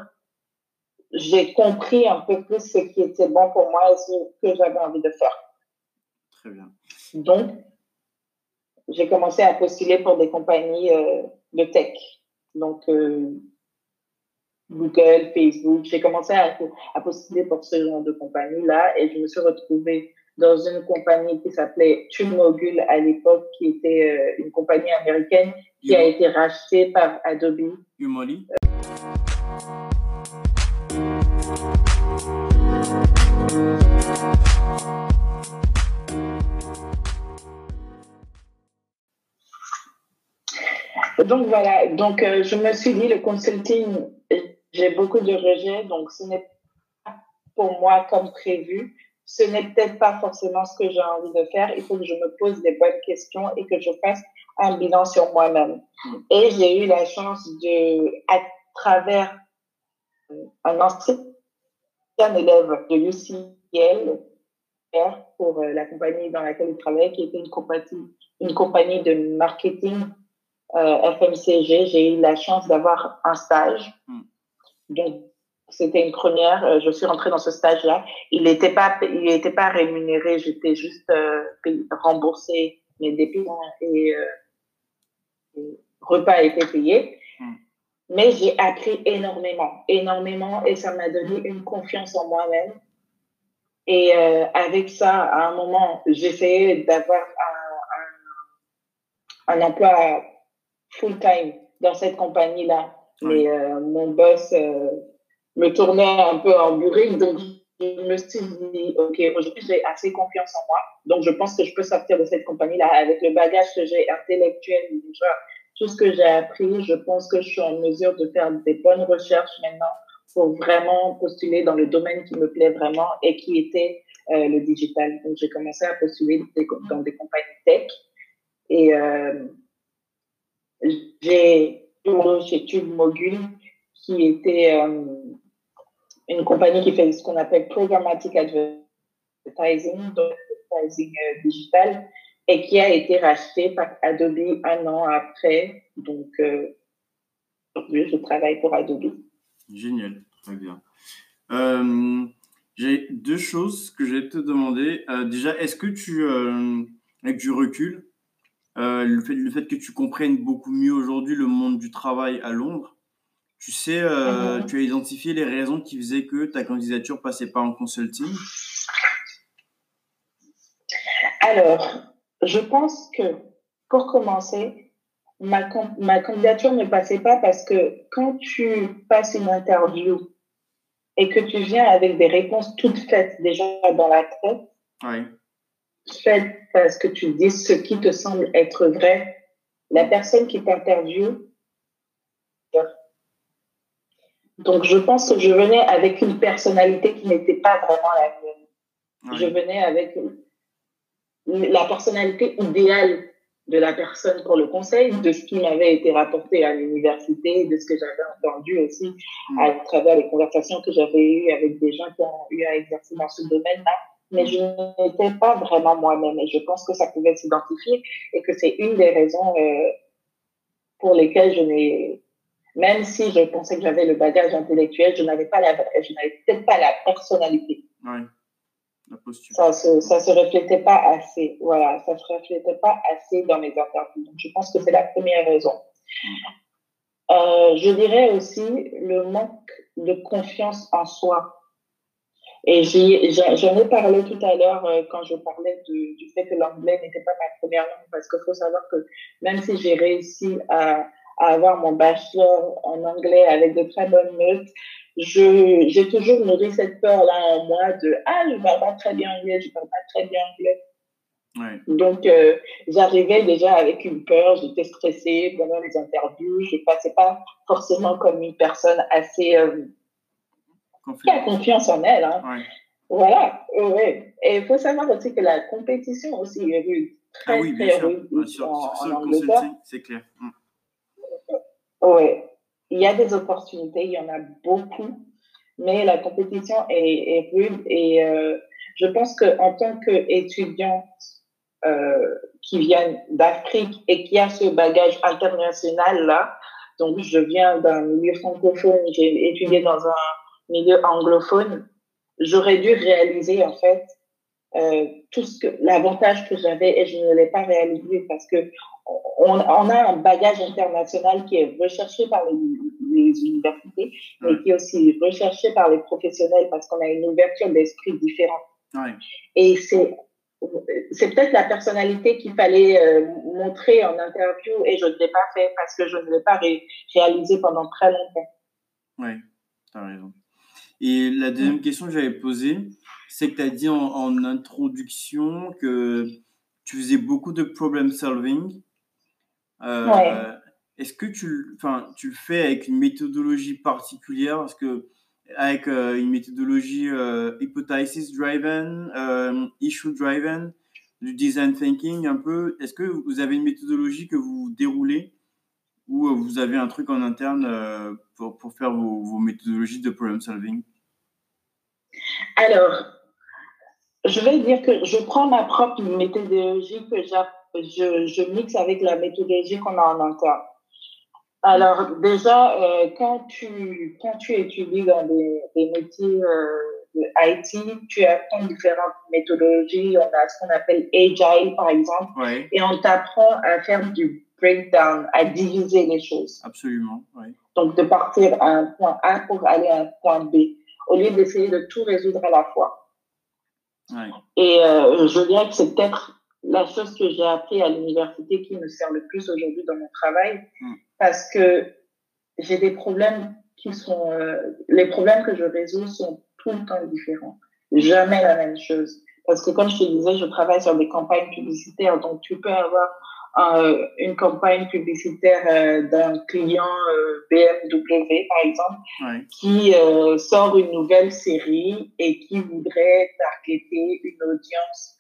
j'ai compris un peu plus ce qui était bon pour moi et ce que j'avais envie de faire. Très bien. Donc, j'ai commencé à postuler pour des compagnies euh, de tech. Donc, euh, Google, Facebook. J'ai commencé à, à postuler pour ce genre de compagnie-là et je me suis retrouvée dans une compagnie qui s'appelait TubeMogul à l'époque, qui était euh, une compagnie américaine qui a été rachetée par Adobe. Humoli. Donc voilà, donc euh, je me suis dit le consulting, j'ai beaucoup de rejets, donc ce n'est pas pour moi comme prévu. Ce n'est peut-être pas forcément ce que j'ai envie de faire. Il faut que je me pose des bonnes questions et que je fasse un bilan sur moi-même. Et j'ai eu la chance de, à travers un ancien élève de l'UCL, pour euh, la compagnie dans laquelle il travaillait, qui était une compagnie, une compagnie de marketing euh, FMCG, j'ai eu la chance d'avoir un stage. Mm. Donc, c'était une première. Euh, je suis rentrée dans ce stage-là. Il n'était pas, il n'était pas rémunéré. J'étais juste euh, remboursée mes dépenses et, euh, et repas étaient payés. Mm. Mais j'ai appris énormément, énormément, et ça m'a donné une confiance en moi-même. Et euh, avec ça, à un moment, j'essayais d'avoir un, un, un emploi full-time dans cette compagnie-là. Oui. Mais euh, mon boss euh, me tournait un peu en burrique, donc je me suis dit, OK, aujourd'hui, j'ai assez confiance en moi. Donc, je pense que je peux sortir de cette compagnie-là avec le bagage que j'ai intellectuel déjà. Tout ce que j'ai appris, je pense que je suis en mesure de faire des bonnes recherches maintenant pour vraiment postuler dans le domaine qui me plaît vraiment et qui était euh, le digital. Donc, j'ai commencé à postuler dans des compagnies tech et euh, j'ai été chez Tube Mogul qui était euh, une compagnie qui fait ce qu'on appelle programmatic advertising, donc advertising euh, digital, et qui a été racheté par Adobe un an après. Donc, euh, aujourd'hui, je travaille pour Adobe. Génial, très bien. J'ai deux choses que je vais te demander. Déjà, est-ce que tu, avec du recul, euh, le, fait, le fait que tu comprennes beaucoup mieux aujourd'hui le monde du travail à Londres, tu sais, euh, Mhm. tu as identifié les raisons qui faisaient que ta candidature passait pas en consulting Alors, je pense que pour commencer, ma, ma candidature ne passait pas parce que quand tu passes une interview et que tu viens avec des réponses toutes faites déjà dans la tête, Oui. Faites parce que tu dis ce qui te semble être vrai, la personne qui t'interviewe. Donc, je pense que je venais avec une personnalité qui n'était pas vraiment la mienne. Je venais avec la personnalité idéale de la personne pour le conseil, de ce qui m'avait été rapporté à l'université, de ce que j'avais entendu aussi Mm. à travers les conversations que j'avais eues avec des gens qui ont eu à exercer dans ce domaine-là. Mais je n'étais pas vraiment moi-même et je pense que ça pouvait s'identifier et que c'est une des raisons euh, pour lesquelles je n'ai, même si je pensais que j'avais le bagage intellectuel, je n'avais pas la, je n'avais peut-être pas la personnalité. Oui. Ça se, ça se reflétait pas assez. Voilà, ça se reflétait pas assez dans mes interviews. Donc, je pense que c'est la première raison. Euh, je dirais aussi le manque de confiance en soi. Et j'en ai, parlé tout à l'heure euh, quand je parlais du fait que l'anglais n'était pas ma première langue, parce qu'il faut savoir que même si j'ai réussi à, à, avoir mon bachelor en anglais avec de très bonnes notes, j'ai toujours nourri cette peur-là en moi de Ah, je ne parle pas très bien anglais, je ne parle pas très bien anglais. Donc, euh, j'arrivais déjà avec une peur, j'étais stressée pendant les interviews, je ne passais pas forcément comme une personne assez. Euh, qui a confiance en elle. Hein. Voilà, ouais. Et il faut savoir aussi que la compétition aussi est rude. Très, ah oui, très bien rude sûr. en, c'est clair. Mm. Oui, il y a des opportunités, il y en a beaucoup, mais la compétition est, est rude et euh, je pense qu'en tant qu'étudiant euh, qui viennent d'Afrique et qui a ce bagage international là. Donc, je viens d'un milieu francophone, j'ai étudié dans un milieu anglophone. J'aurais dû réaliser en fait euh, tout ce que l'avantage que j'avais et je ne l'ai pas réalisé parce que on, on, a un bagage international qui est recherché par les, les universités, mais qui est aussi recherché par les professionnels parce qu'on a une ouverture d'esprit différente. Ouais. Et c'est c'est peut-être la personnalité qu'il fallait euh, montrer en interview et je ne l'ai pas fait parce que je ne l'ai pas réalisé pendant très longtemps. Oui, tu as raison. Et la deuxième question que j'avais posée, c'est que tu as dit en, introduction que tu faisais beaucoup de problem solving. Euh, Est-ce que tu, tu le fais avec une méthodologie particulière? Parce que avec euh, une méthodologie euh, hypothesis driven, euh, issue driven, du design thinking un peu. Est-ce que vous avez une méthodologie que vous déroulez? Ou vous avez un truc en interne pour, pour faire vos, vos, méthodologies de problem solving? Alors, je vais dire que je prends ma propre méthodologie que je, je mixe avec la méthodologie qu'on a en interne. Alors déjà, euh, quand, tu, quand tu étudies dans des, des métiers euh, de IT, tu apprends différentes méthodologies. On a ce qu'on appelle Agile, par exemple, et on t'apprend à faire du breakdown, à diviser les choses. Absolument, oui. Donc de partir à un point A pour aller à un point B, au lieu d'essayer de tout résoudre à la fois. Ouais. Et euh, je dirais que c'est peut-être la chose que j'ai appris à l'université qui me sert le plus aujourd'hui dans mon travail. Mm parce que j'ai des problèmes qui sont, euh, les problèmes que je résous sont tout le temps différents. Jamais la même chose. Parce que comme je te disais, je travaille sur des campagnes publicitaires, donc tu peux avoir euh, une campagne publicitaire euh, d'un client euh, BMW, par exemple, qui sort une nouvelle série et qui voudrait targeter une audience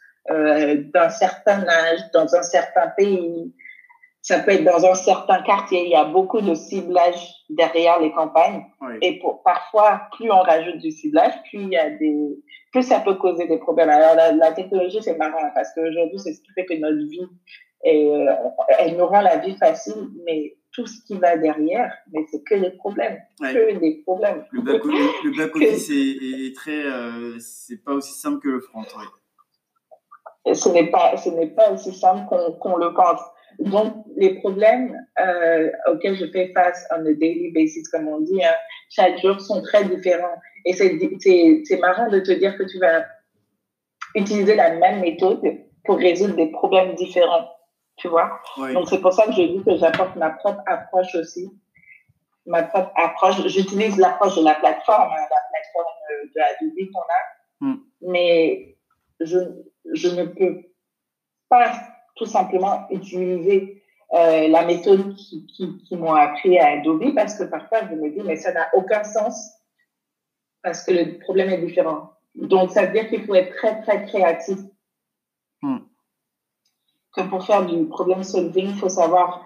d'un certain âge, dans un certain pays, ça peut être dans un certain quartier. Il y a beaucoup de ciblage derrière les campagnes. Et pour, parfois, plus on rajoute du ciblage, plus il y a des, plus ça peut causer des problèmes. Alors, la, technologie, c'est marrant parce qu'aujourd'hui, c'est ce qui fait que notre vie, est, euh, elle nous rend la vie facile, mais tout ce qui va derrière, mais c'est que des problèmes. Que des problèmes. Le back-office est, est, très, euh, c'est pas aussi simple que le front, Ce n'est pas, ce n'est pas aussi simple qu'on le pense. Donc, les problèmes euh, auxquels je fais face on a daily basis, comme on dit, hein, chaque jour sont très différents. Et c'est marrant de te dire que tu vas utiliser la même méthode pour résoudre des problèmes différents. Tu vois Donc, c'est pour ça que je dis que j'apporte ma propre approche aussi. Ma propre approche. J'utilise l'approche de la plateforme, hein, la plateforme de Adobe qu'on a. Hmm. Mais je, je ne peux pas tout simplement utiliser euh, la méthode qui, qui, qui m'ont appris à Adobe parce que parfois je me dis mais ça n'a aucun sens parce que le problème est différent. Donc ça veut dire qu'il faut être très très créatif. Que pour faire du problem solving, il faut savoir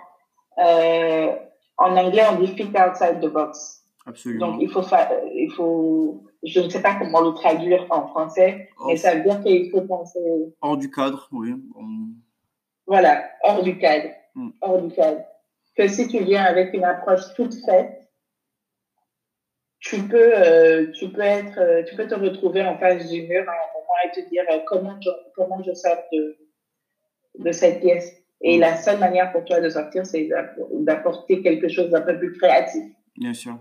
euh, en anglais on dit think outside the box. Absolument. Donc il faut faire, il faut je ne sais pas comment le traduire en français, mais ça veut dire qu'il faut penser hors du cadre, oui. Voilà, hors du cadre. Hmm. Hors du cadre. Que si tu viens avec une approche toute faite, tu peux, euh, tu peux être, euh, tu peux te retrouver en face du mur à un moment et te dire comment je, comment je sors de, de cette pièce. Et la seule manière pour toi de sortir, c'est d'apporter quelque chose d'un peu plus créatif. Bien sûr.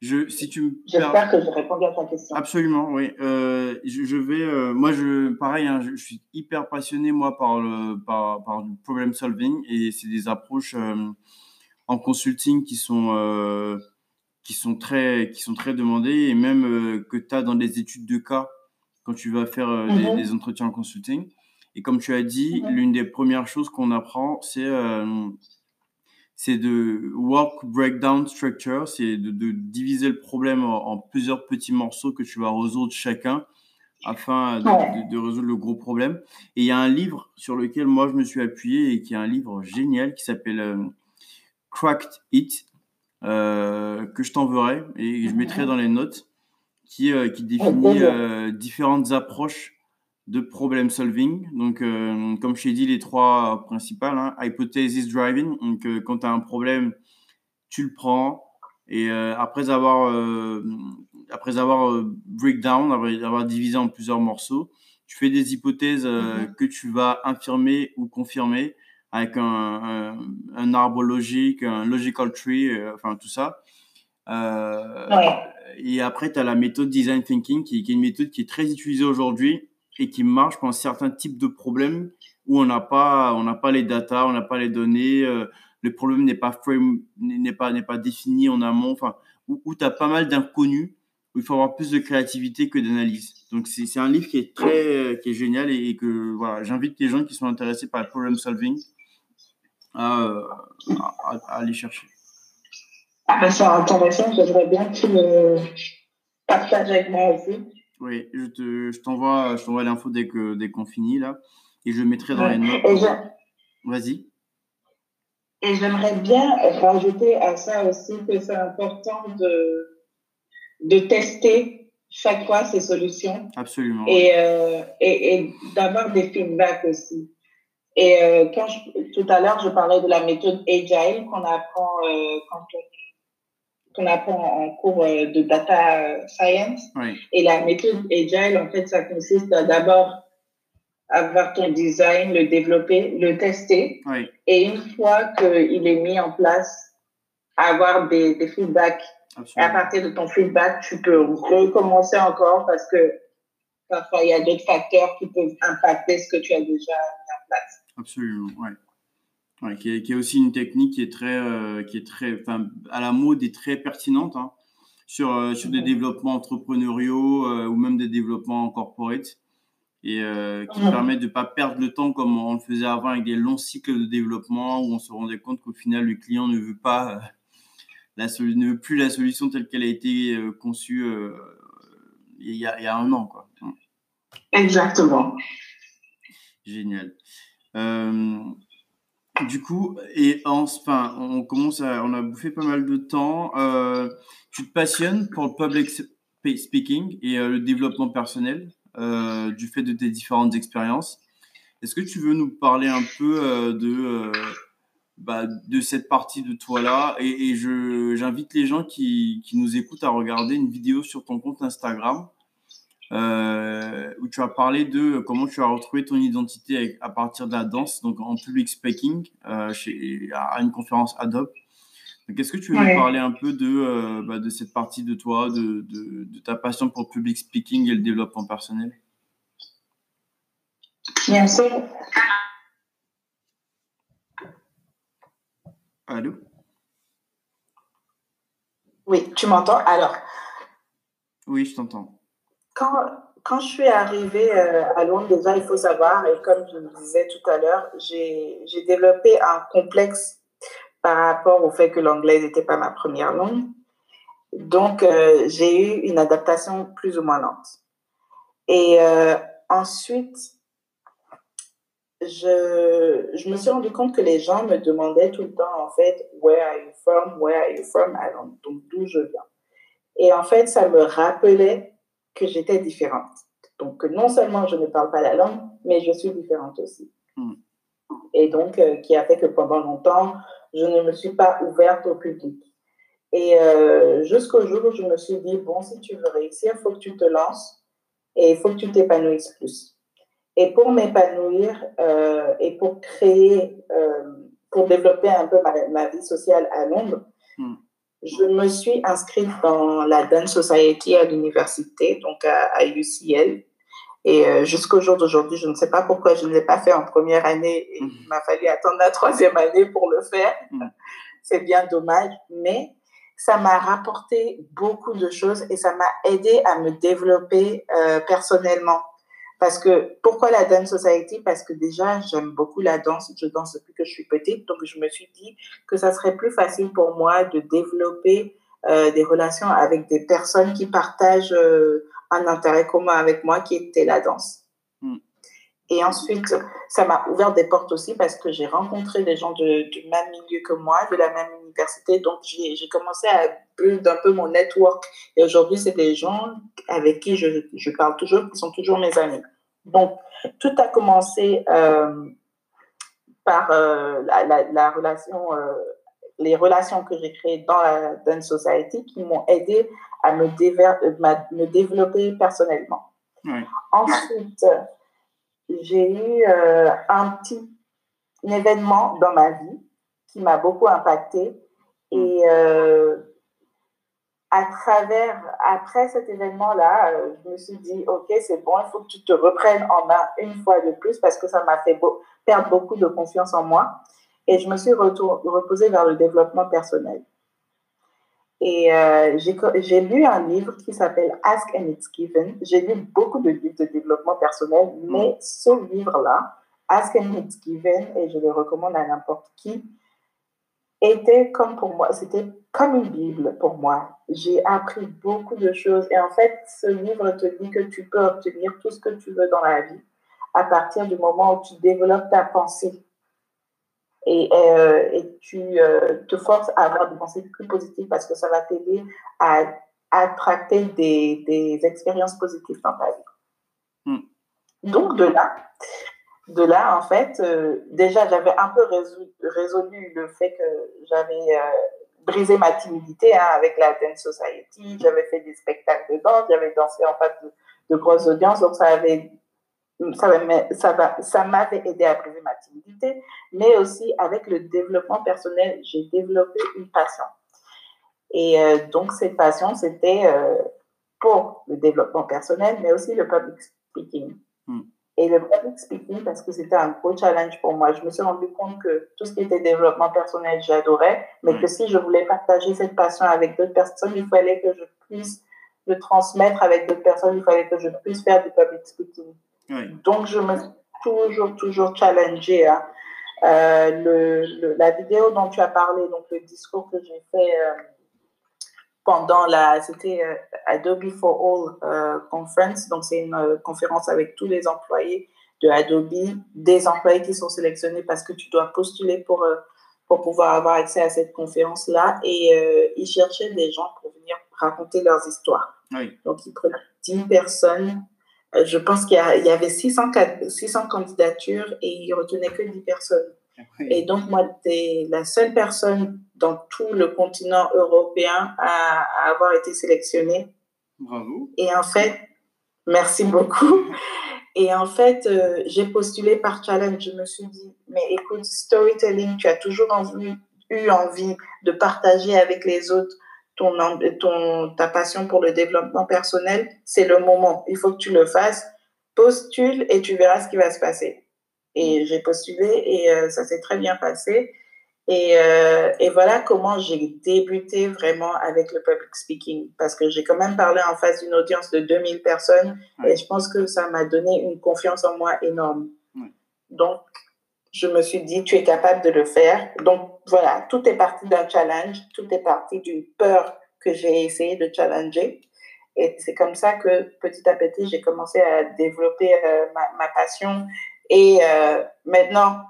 Je, si tu J'espère que je réponds à ta question. Absolument, oui. Euh, je, vais, euh, moi, je, pareil, hein, je, suis hyper passionné moi par le par, par le problem solving et c'est des approches euh, en consulting qui sont qui sont très qui sont très demandées et même que tu as dans des études de cas quand tu vas faire mm-hmm. des, entretiens en consulting. Et comme tu as dit, mm-hmm. l'une des premières choses qu'on apprend, c'est c'est de work breakdown structure, c'est de, diviser le problème en, plusieurs petits morceaux que tu vas résoudre chacun afin de, résoudre le gros problème. Et il y a un livre sur lequel moi je me suis appuyé et qui est un livre génial qui s'appelle euh, Cracked It, euh, que je t'enverrai et je mettrai dans les notes, qui, euh, qui définit différentes approches de problem solving. Donc, euh, comme je t'ai dit, les trois principales, hein, hypothesis driving. Donc, euh, quand tu as un problème, tu le prends. Et euh, après avoir, après avoir breakdown, après avoir divisé en plusieurs morceaux, tu fais des hypothèses mm-hmm. que tu vas infirmer ou confirmer avec un, un, arbre logique, un logical tree, enfin tout ça. Et après, tu as la méthode design thinking, qui, qui, est une méthode qui est très utilisée aujourd'hui et qui marche pour un certain type de problème où on n'a pas, on n'a pas les data, on n'a pas les données, euh, le problème n'est pas frame, n'est pas, n'est pas défini en amont, enfin, où, où tu as pas mal d'inconnus, où il faut avoir plus de créativité que d'analyse. Donc, c'est, un livre qui est très, qui est génial et, que, voilà, j'invite les gens qui sont intéressés par le problem solving à, à, aller chercher. Ah ben, c'est intéressant, j'aimerais bien que tu me partages avec moi aussi. Oui, je, te, je t'envoie, je t'envoie l'info dès, que, dès qu'on finit là. Et je mettrai dans les notes. Vas-y. Et j'aimerais bien rajouter à ça aussi que c'est important de, de tester chaque fois ces solutions. Absolument. Et, euh, et, et, d'avoir des feedbacks aussi. Et euh, quand tout à l'heure, je parlais de la méthode Agile qu'on apprend euh, quand on qu'on apprend en cours euh, de data science. Et la méthode agile, en fait, ça consiste à d'abord avoir ton design, le développer, le tester. Et une fois qu'il est mis en place, avoir des, des feedbacks. Et à partir de ton feedback, tu peux recommencer encore parce que parfois il y a d'autres facteurs qui peuvent impacter ce que tu as déjà mis en place. Absolument, ouais qui, est, qui, est, aussi une technique qui est très, euh, qui est très, enfin, à la mode et très pertinente hein, sur, euh, sur des développements entrepreneuriaux euh, ou même des développements corporate et qui permet de ne pas perdre le temps comme on le faisait avant avec des longs cycles de développement où on se rendait compte qu'au final le client ne veut pas la ne veut plus la solution telle qu'elle a été conçue il y, a, il y a un an quoi. Exactement. Génial. Du coup, et enfin, on commence à, on a bouffé pas mal de temps. Euh, tu te passionnes pour le public speaking et euh, le développement personnel euh, du fait de tes différentes expériences. Est-ce que tu veux nous parler un peu de, bah, de cette partie de toi-là Et, et j'invite les gens qui, qui nous écoutent à regarder une vidéo sur ton compte Instagram euh, où tu as parlé de comment tu as retrouvé ton identité à partir de la danse, donc en public speaking, euh, chez, à une conférence Adobe. Est-ce que tu veux nous parler un peu de, euh, bah, de cette partie de toi, de, de, de, ta passion pour le public speaking et le développement personnel? Bien sûr. Allô? Oui, tu m'entends? Alors. Oui, je t'entends quand, quand je suis arrivée euh, à Londres, déjà, il faut savoir, et comme je le disais tout à l'heure, j'ai développé un complexe par rapport au fait que l'anglais n'était pas ma première langue. Donc, euh, j'ai eu une adaptation plus ou moins lente. Et euh, ensuite, je, je me suis rendu compte que les gens me demandaient tout le temps, en fait, Where are you from? Where are you from? donc, d'où je viens. Et en fait, ça me rappelait que j'étais différente. Donc, non seulement je ne parle pas la langue, mais je suis différente aussi. Hmm. Et donc, euh, qui a fait que pendant longtemps, je ne me suis pas ouverte au public. Et euh, jusqu'au jour où je me suis dit, bon, si tu veux réussir, il faut que tu te lances et il faut que tu t'épanouisses plus. Et pour m'épanouir euh, et pour créer, pour développer un peu ma, vie sociale à Londres. Je me suis inscrite dans la Dance Society à l'université, donc à, UCL. Et euh, jusqu'au jour d'aujourd'hui, je ne sais pas pourquoi je ne l'ai pas fait en première année et il m'a fallu attendre la troisième année pour le faire. Hmm. C'est bien dommage, mais ça m'a rapporté beaucoup de choses et ça m'a aidé à me développer euh, personnellement. Parce que, pourquoi la Dance Society? Parce que déjà, j'aime beaucoup la danse, je danse depuis que je suis petite, donc je me suis dit que ça serait plus facile pour moi de développer euh, des relations avec des personnes qui partagent euh, un intérêt commun avec moi, qui était la danse. Et ensuite, ça m'a ouvert des portes aussi parce que j'ai rencontré des gens de, du même milieu que moi, de la même université. Donc, j'ai commencé à build un peu mon network. Et aujourd'hui, c'est des gens avec qui je, je, parle toujours, qui sont toujours mes amis. Donc, tout a commencé euh, par euh, la, la, relation, euh, les relations que j'ai créées dans la Dance Society qui m'ont aidé à me, me développer personnellement. Ensuite, j'ai eu euh, un petit événement dans ma vie qui m'a beaucoup impacté. Et euh, à travers, après cet événement-là, euh, je me suis dit, OK, c'est bon, il faut que tu te reprennes en main une fois de plus parce que ça m'a fait perdre beaucoup de confiance en moi. Et je me suis reposée vers le développement personnel. Et euh, j'ai lu un livre qui s'appelle Ask and It's Given. J'ai lu beaucoup de livres de développement personnel, mm. mais ce livre-là, Ask and It's Given, et je le recommande à n'importe qui, était comme pour moi, c'était comme une Bible pour moi. J'ai appris beaucoup de choses. Et en fait, ce livre te dit que tu peux obtenir tout ce que tu veux dans la vie à partir du moment où tu développes ta pensée et, euh, et tu euh, te forces à avoir des pensées plus positives parce que ça va t'aider à, attracter des, des, expériences positives dans ta vie. Hmm. Donc de là, de là en fait, euh, déjà j'avais un peu résolu, résolu, le fait que j'avais brisé ma timidité hein, avec la Dance Society, j'avais fait des spectacles de danse, j'avais dansé en face de, de grosses audiences, donc ça avait ça, ça m'avait aidé à briser ma timidité, mais aussi avec le développement personnel, j'ai développé une passion. Et euh, donc, cette passion, c'était euh, pour le développement personnel, mais aussi le public speaking. Hmm. Et le public speaking, parce que c'était un gros challenge pour moi. Je me suis rendu compte que tout ce qui était développement personnel, j'adorais, mais hmm. que si je voulais partager cette passion avec d'autres personnes, il fallait que je puisse le transmettre avec d'autres personnes, il fallait que je puisse faire du public speaking. Donc, je me suis toujours, toujours challengée. Hein. Euh, le, la vidéo dont tu as parlé, donc le discours que j'ai fait euh, pendant la, c'était euh, Adobe for All Conference, donc c'est une conférence avec tous les employés de Adobe, des employés qui sont sélectionnés parce que tu dois postuler pour, pour pouvoir avoir accès à cette conférence-là. Et ils cherchaient des gens pour venir raconter leurs histoires. Donc, ils prenaient 10 personnes euh, je pense qu'il y, avait 600, 600 candidatures et il retenait que 10 personnes. Et donc, moi, j'étais la seule personne dans tout le continent européen à, avoir été sélectionnée. Bravo. Et en fait, merci beaucoup. Et en fait, euh, j'ai postulé par challenge. Je me suis dit, mais écoute, storytelling, tu as toujours envie, eu envie de partager avec les autres ton, ton, ta passion pour le développement personnel, c'est le moment. Il faut que tu le fasses. Postule et tu verras ce qui va se passer. Et mm. j'ai postulé et euh, ça s'est très bien passé. Et, euh, et, voilà comment j'ai débuté vraiment avec le public speaking. Parce que j'ai quand même parlé en face d'une audience de 2000 personnes et je pense que ça m'a donné une confiance en moi énorme. Donc, je me suis dit, tu es capable de le faire. Donc voilà, tout est parti d'un challenge, tout est parti d'une peur que j'ai essayé de challenger. Et c'est comme ça que petit à petit, j'ai commencé à développer euh, ma, passion. Et euh, maintenant,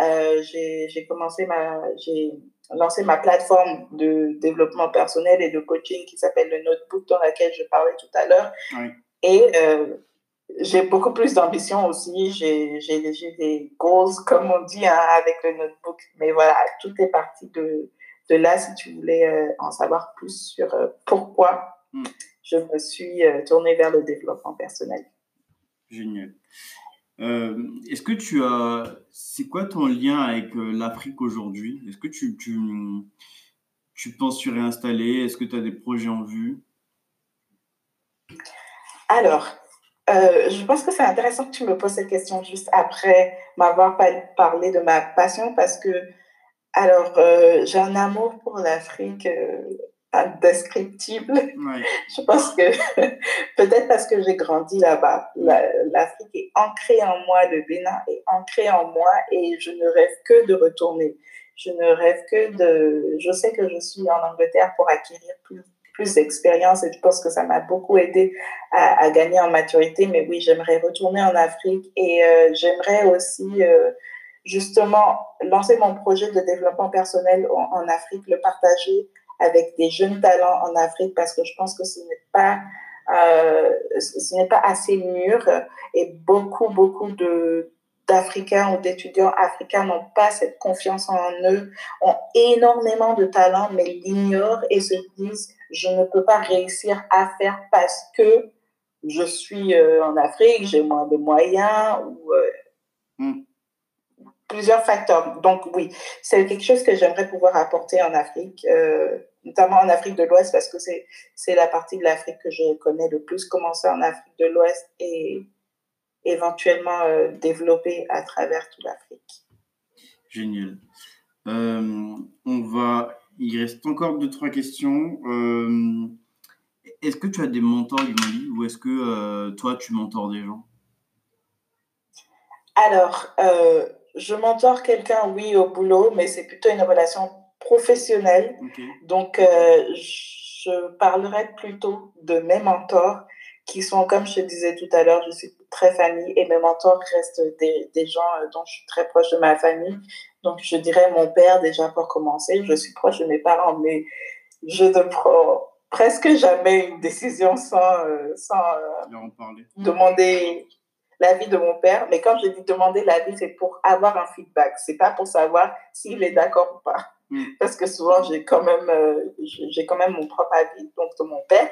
euh, j'ai commencé ma, j'ai lancé ma plateforme de développement personnel et de coaching qui s'appelle le Notebook dans laquelle je parlais tout à l'heure. Et j'ai beaucoup plus d'ambition aussi. J'ai des goals, comme on dit, hein, avec le notebook. Mais voilà, tout est parti de, de là. Si tu voulais euh, en savoir plus sur euh, pourquoi hmm. je me suis tournée vers le développement personnel. Génial. Est-ce que tu as. C'est quoi ton lien avec l'Afrique aujourd'hui? Est-ce que tu, tu, tu penses sur réinstaller Est-ce que tu as des projets en vue? Alors, euh, je pense que c'est intéressant que tu me poses cette question juste après m'avoir parlé de ma passion parce que, alors, euh, j'ai un amour pour l'Afrique euh, indescriptible. Je pense que peut-être parce que j'ai grandi là-bas, l'Afrique est ancrée en moi, le Bénin est ancré en moi et je ne rêve que de retourner. Je ne rêve que de... Je sais que je suis en Angleterre pour acquérir plus plus d'expérience et je pense que ça m'a beaucoup aidé à, gagner en maturité. Mais oui, j'aimerais retourner en Afrique et euh, j'aimerais aussi euh, justement lancer mon projet de développement personnel en, Afrique, le partager avec des jeunes talents en Afrique parce que je pense que ce n'est pas euh, ce n'est pas assez mûr et beaucoup beaucoup d'Africains ou d'étudiants africains n'ont pas cette confiance en eux, ont énormément de talent, mais l'ignorent et se disent je ne peux pas réussir à faire parce que je suis euh, en Afrique, j'ai moins de moyens ou euh, hmm. plusieurs facteurs. Donc oui, c'est quelque chose que j'aimerais pouvoir apporter en Afrique, euh, notamment en Afrique de l'Ouest parce que c'est la partie de l'Afrique que je connais le plus, commencer en Afrique de l'Ouest et éventuellement développer à travers toute l'Afrique. Génial. on va il reste encore deux, trois questions. Euh, est-ce que tu as des mentors, Yumali, ou est-ce que euh, toi, tu mentors des gens? Alors, euh, je mentor quelqu'un, oui, au boulot, mais c'est plutôt une relation professionnelle. Donc, je parlerai plutôt de mes mentors qui sont, comme je te disais tout à l'heure, je suis très famille et mes mentors restent des, des, gens dont je suis très proche de ma famille. Donc, je dirais mon père déjà pour commencer. Je suis proche de mes parents, mais je ne prends presque jamais une décision sans, euh, sans euh, demander l'avis de mon père. Mais quand je dis demander l'avis, c'est pour avoir un feedback. C'est pas pour savoir s'il est d'accord ou pas. Hmm. Parce que souvent, j'ai quand même, euh, j'ai quand même mon propre avis, donc de mon père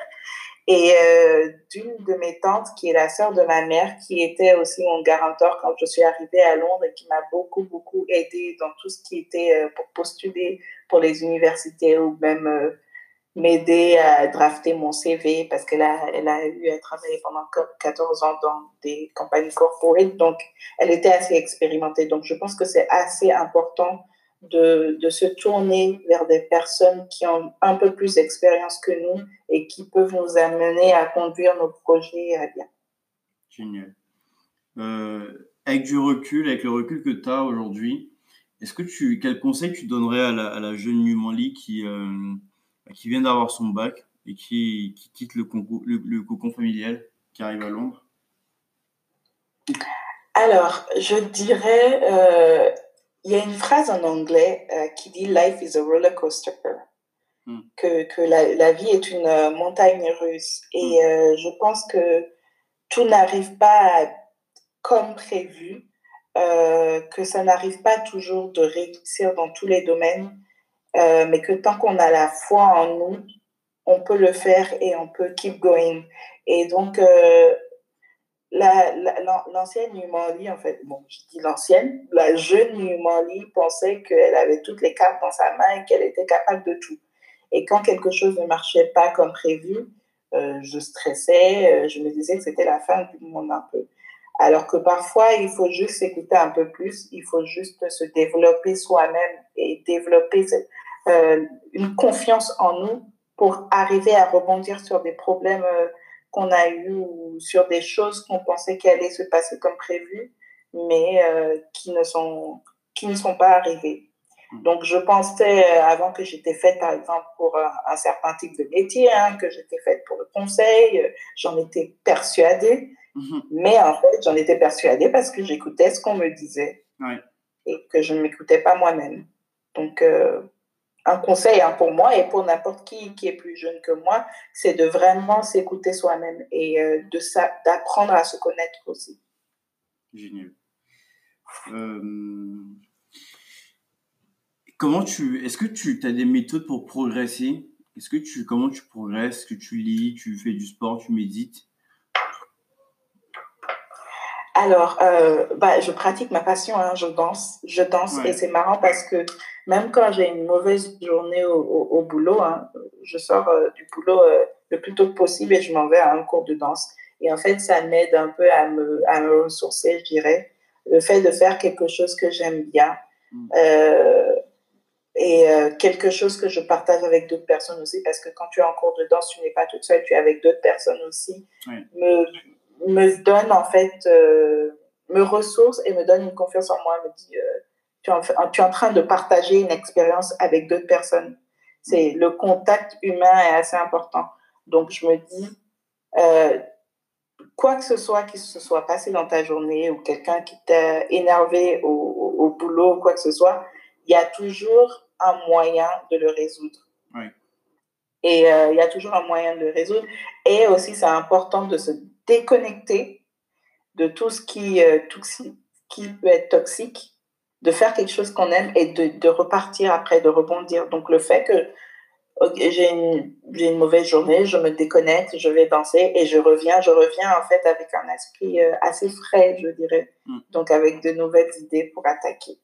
et euh, d'une de mes tantes qui est la sœur de ma mère, qui était aussi mon garanteur quand je suis arrivée à Londres et qui m'a beaucoup, beaucoup aidé dans tout ce qui était euh, pour postuler pour les universités ou même euh, m'aider à drafter mon CV parce qu'elle a, elle a eu à travailler pendant 14 ans dans des compagnies corporate, donc elle était assez expérimentée. Donc je pense que c'est assez important de, de, se tourner vers des personnes qui ont un peu plus d'expérience que nous et qui peuvent nous amener à conduire nos projets à bien. Génial. Euh, avec du recul, avec le recul que tu as aujourd'hui, est-ce que tu, quel conseil tu donnerais à la, à la jeune Numanli qui, euh, qui vient d'avoir son bac et qui, qui quitte le, le, cocon familial, qui arrive à Londres? Alors, je dirais, euh, il y a une phrase en anglais euh, qui dit Life is a roller coaster. Hmm. Que, que la, la, vie est une euh, montagne russe. Et hmm. euh, je pense que tout n'arrive pas comme prévu, que ça n'arrive pas toujours de réussir dans tous les domaines, mais que tant qu'on a la foi en nous, on peut le faire et on peut keep going. Et donc, l'ancienne la, en fait, bon, je dis l'ancienne, la jeune Numali pensait qu'elle avait toutes les cartes dans sa main et qu'elle était capable de tout. Et quand quelque chose ne marchait pas comme prévu, euh, je stressais, euh, je me disais que c'était la fin du monde un peu. Alors que parfois, il faut juste s'écouter un peu plus, il faut juste se développer soi-même et développer euh, une confiance en nous pour arriver à rebondir sur des problèmes qu'on a eu sur des choses qu'on pensait qu'elles allaient se passer comme prévu, mais euh, qui, ne sont, qui ne sont pas arrivées. Hmm. Donc, je pensais, euh, avant que j'étais faite, par exemple, pour un, certain type de métier, hein, que j'étais faite pour le conseil, euh, j'en étais persuadée. Hmm. Mais en fait, j'en étais persuadée parce que j'écoutais ce qu'on me disait et que je ne m'écoutais pas moi-même. Donc, un conseil hein, pour moi et pour n'importe qui qui est plus jeune que moi, c'est de vraiment s'écouter soi-même et euh, de d'apprendre à se connaître aussi. Génial. Euh, comment tu, est-ce que tu as des méthodes pour progresser? Est-ce que tu, comment tu progresses? Est-ce que tu lis, tu fais du sport, tu médites? Alors, euh, bah, je pratique ma passion, hein, je danse, je danse et c'est marrant parce que même quand j'ai une mauvaise journée au, au, boulot, hein, je sors euh, du boulot euh, le plus tôt possible et je m'en vais à un cours de danse. Et en fait, ça m'aide un peu à me, à me ressourcer, je dirais. Le fait de faire quelque chose que j'aime bien mm. et quelque chose que je partage avec d'autres personnes aussi, parce que quand tu es en cours de danse, tu n'es pas toute seule, tu es avec d'autres personnes aussi. Me, me donne en fait, euh, me ressource et me donne une confiance en moi, me dit, euh, tu, es en, tu es en train de partager une expérience avec d'autres personnes. C'est le contact humain est assez important. Donc je me dis, euh, quoi que ce soit qui se soit passé dans ta journée ou quelqu'un qui t'a énervé au, au, boulot, quoi que ce soit, il y a toujours un moyen de le résoudre. Et il y a toujours un moyen de le résoudre. Et aussi, c'est important de se déconnecter de tout ce qui, euh, tout ce qui peut être toxique, de faire quelque chose qu'on aime et de, de, repartir après, de rebondir. Donc le fait que j'ai une, une, mauvaise journée, je me déconnecte, je vais danser et je reviens, je reviens en fait avec un esprit euh, assez frais, je dirais. Mm. Donc avec de nouvelles idées pour attaquer.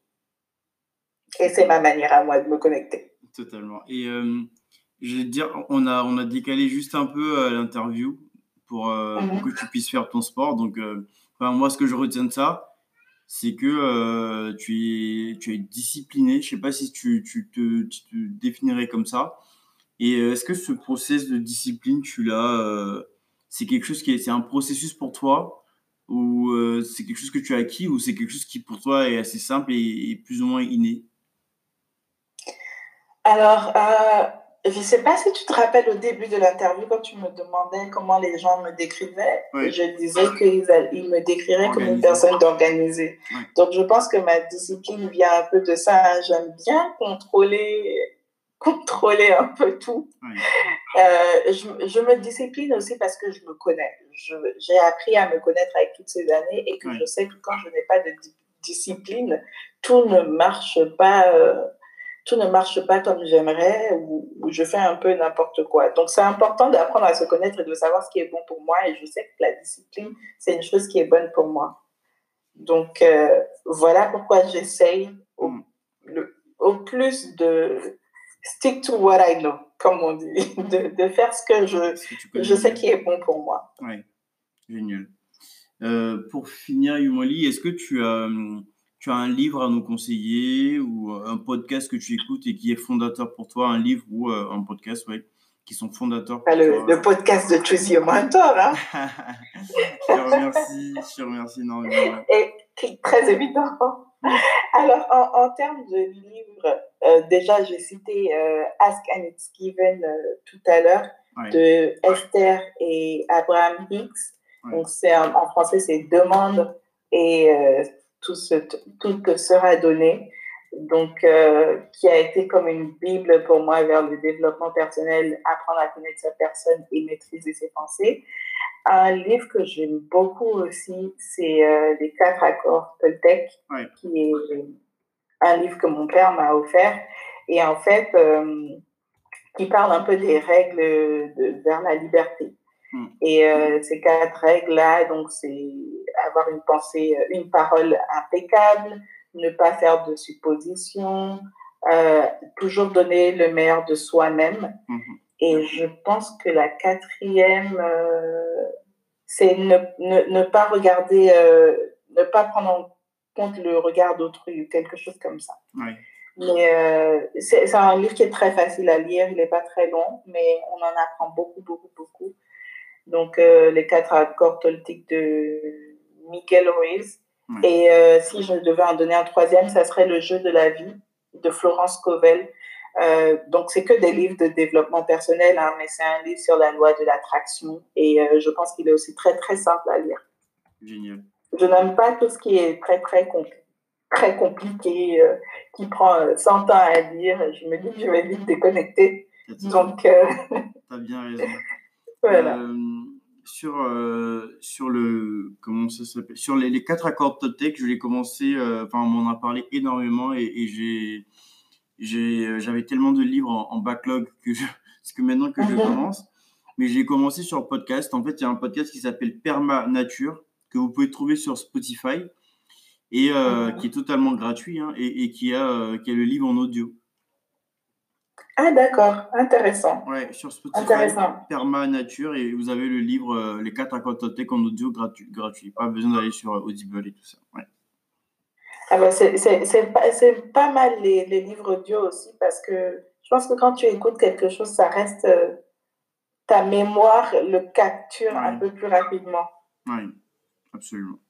Et c'est ma manière à moi de me connecter. Totalement. Et euh, je vais te dire, on a, on a décalé juste un peu l'interview euh, pour, que tu puisses faire ton sport. Donc, euh, moi, ce que je retiens de ça, c'est que euh, tu, es, tu es discipliné. Je sais pas si tu, tu, te, définirais comme ça. Et est-ce que ce process de discipline, tu l'as C'est quelque chose qui est, un processus pour toi? Ou c'est quelque chose que tu as acquis? Ou c'est quelque chose qui pour toi est assez simple et, et plus ou moins inné? Alors, je ne sais pas si tu te rappelles au début de l'interview quand tu me demandais comment les gens me décrivaient. Je disais qu'ils ils me décriraient comme une personne d'organisée. Donc je pense que ma discipline vient un peu de ça. J'aime bien contrôler, contrôler un peu tout. Euh, je, je, me discipline aussi parce que je me connais. J'ai appris à me connaître avec toutes ces années et que je sais que quand je n'ai pas de discipline, tout ne marche pas. Euh, tout ne marche pas comme j'aimerais ou, je fais un peu n'importe quoi. Donc, c'est important d'apprendre à se connaître et de savoir ce qui est bon pour moi. Et je sais que la discipline, c'est une chose qui est bonne pour moi. Donc, euh, voilà pourquoi j'essaye au, mm. au, plus de stick to what I know, comme on dit, de, de faire ce que je, je sais qui est bon pour moi. Oui, génial. Euh, pour finir, Yumoli, est-ce que tu as hum, tu as un livre à nous conseiller ou euh, un podcast que tu écoutes et qui est fondateur pour toi, un livre ou euh, un podcast, oui, qui sont fondateurs pour le, le, podcast de Choose Your Mentor. Hein? je te remercie, je te remercie énormément. Et très évident. Alors, en, en, termes de livres, euh, déjà, j'ai cité Ask and It's Given tout à l'heure de Esther et Abraham Hicks. Donc, c'est en français, c'est Demande et tout, ce, tout sera donné. Donc, euh, qui a été comme une Bible pour moi vers le développement personnel, apprendre à connaître sa personne et maîtriser ses pensées. Un livre que j'aime beaucoup aussi, c'est euh, Les quatre accords Toltec, qui est un livre que mon père m'a offert. Et en fait, euh, qui parle un peu des règles de, vers la liberté. Hmm. Et ces quatre règles-là, donc c'est avoir une pensée, euh, une parole impeccable, ne pas faire de suppositions, euh, toujours donner le meilleur de soi-même. Mhm. Et je pense que la quatrième, euh, c'est ne, ne, pas regarder, ne pas prendre en compte le regard d'autrui, quelque chose comme ça. Mais c'est un livre qui est très facile à lire, il n'est pas très long, mais on en apprend beaucoup, beaucoup, beaucoup. Donc, les quatre accords toltiques de Miguel Ruiz. Et euh, si je devais en donner un troisième, ça serait Le jeu de la vie de Florence Covel. Euh, donc, c'est que des livres de développement personnel, hein, mais c'est un livre sur la loi de l'attraction. Et euh, je pense qu'il est aussi très, très simple à lire. Génial. Je n'aime pas tout ce qui est très, très, très compliqué, qui prend 100 ans à lire. Je me dis que je vais vite déconnecter. Donc. tu as bien raison. voilà sur, euh, sur le comment ça s'appelle sur les, les, quatre accords Toltec je l'ai commencé euh, enfin on m'en a parlé énormément et, j'ai j'avais tellement de livres en, backlog que je, que maintenant que je commence. Mais j'ai commencé sur le podcast. En fait, il y a un podcast qui s'appelle Perma Nature que vous pouvez trouver sur Spotify et qui est totalement gratuit hein, et, qui, a, qui a le livre en audio. Ah, d'accord, intéressant. Ouais, sur Spotify, intéressant. Perma Nature, et vous avez le livre euh, Les 4 Aquatothèques en audio gratuit, gratuit. Pas besoin d'aller sur Audible et tout ça. Ouais. Ah bah, c'est pas, pas, mal les, les, livres audio aussi, parce que je pense que quand tu écoutes quelque chose, ça reste. Euh, ta mémoire le capture un peu plus rapidement. Oui, absolument.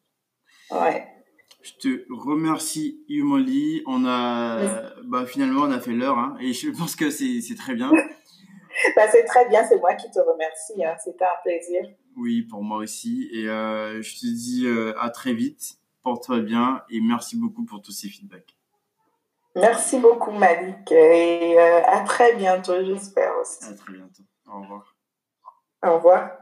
Ouais. Je te remercie, Yumoli. On a, bah, finalement, on a fait l'heure, hein, et je pense que c'est très bien. bah, c'est très bien, c'est moi qui te remercie. Hein. C'était un plaisir. Oui, pour moi aussi. Et euh, je te dis euh, à très vite. Porte-toi bien et merci beaucoup pour tous ces feedbacks. Merci beaucoup, Malik. Et euh, à très bientôt, j'espère aussi. À très bientôt. Au revoir. Au revoir.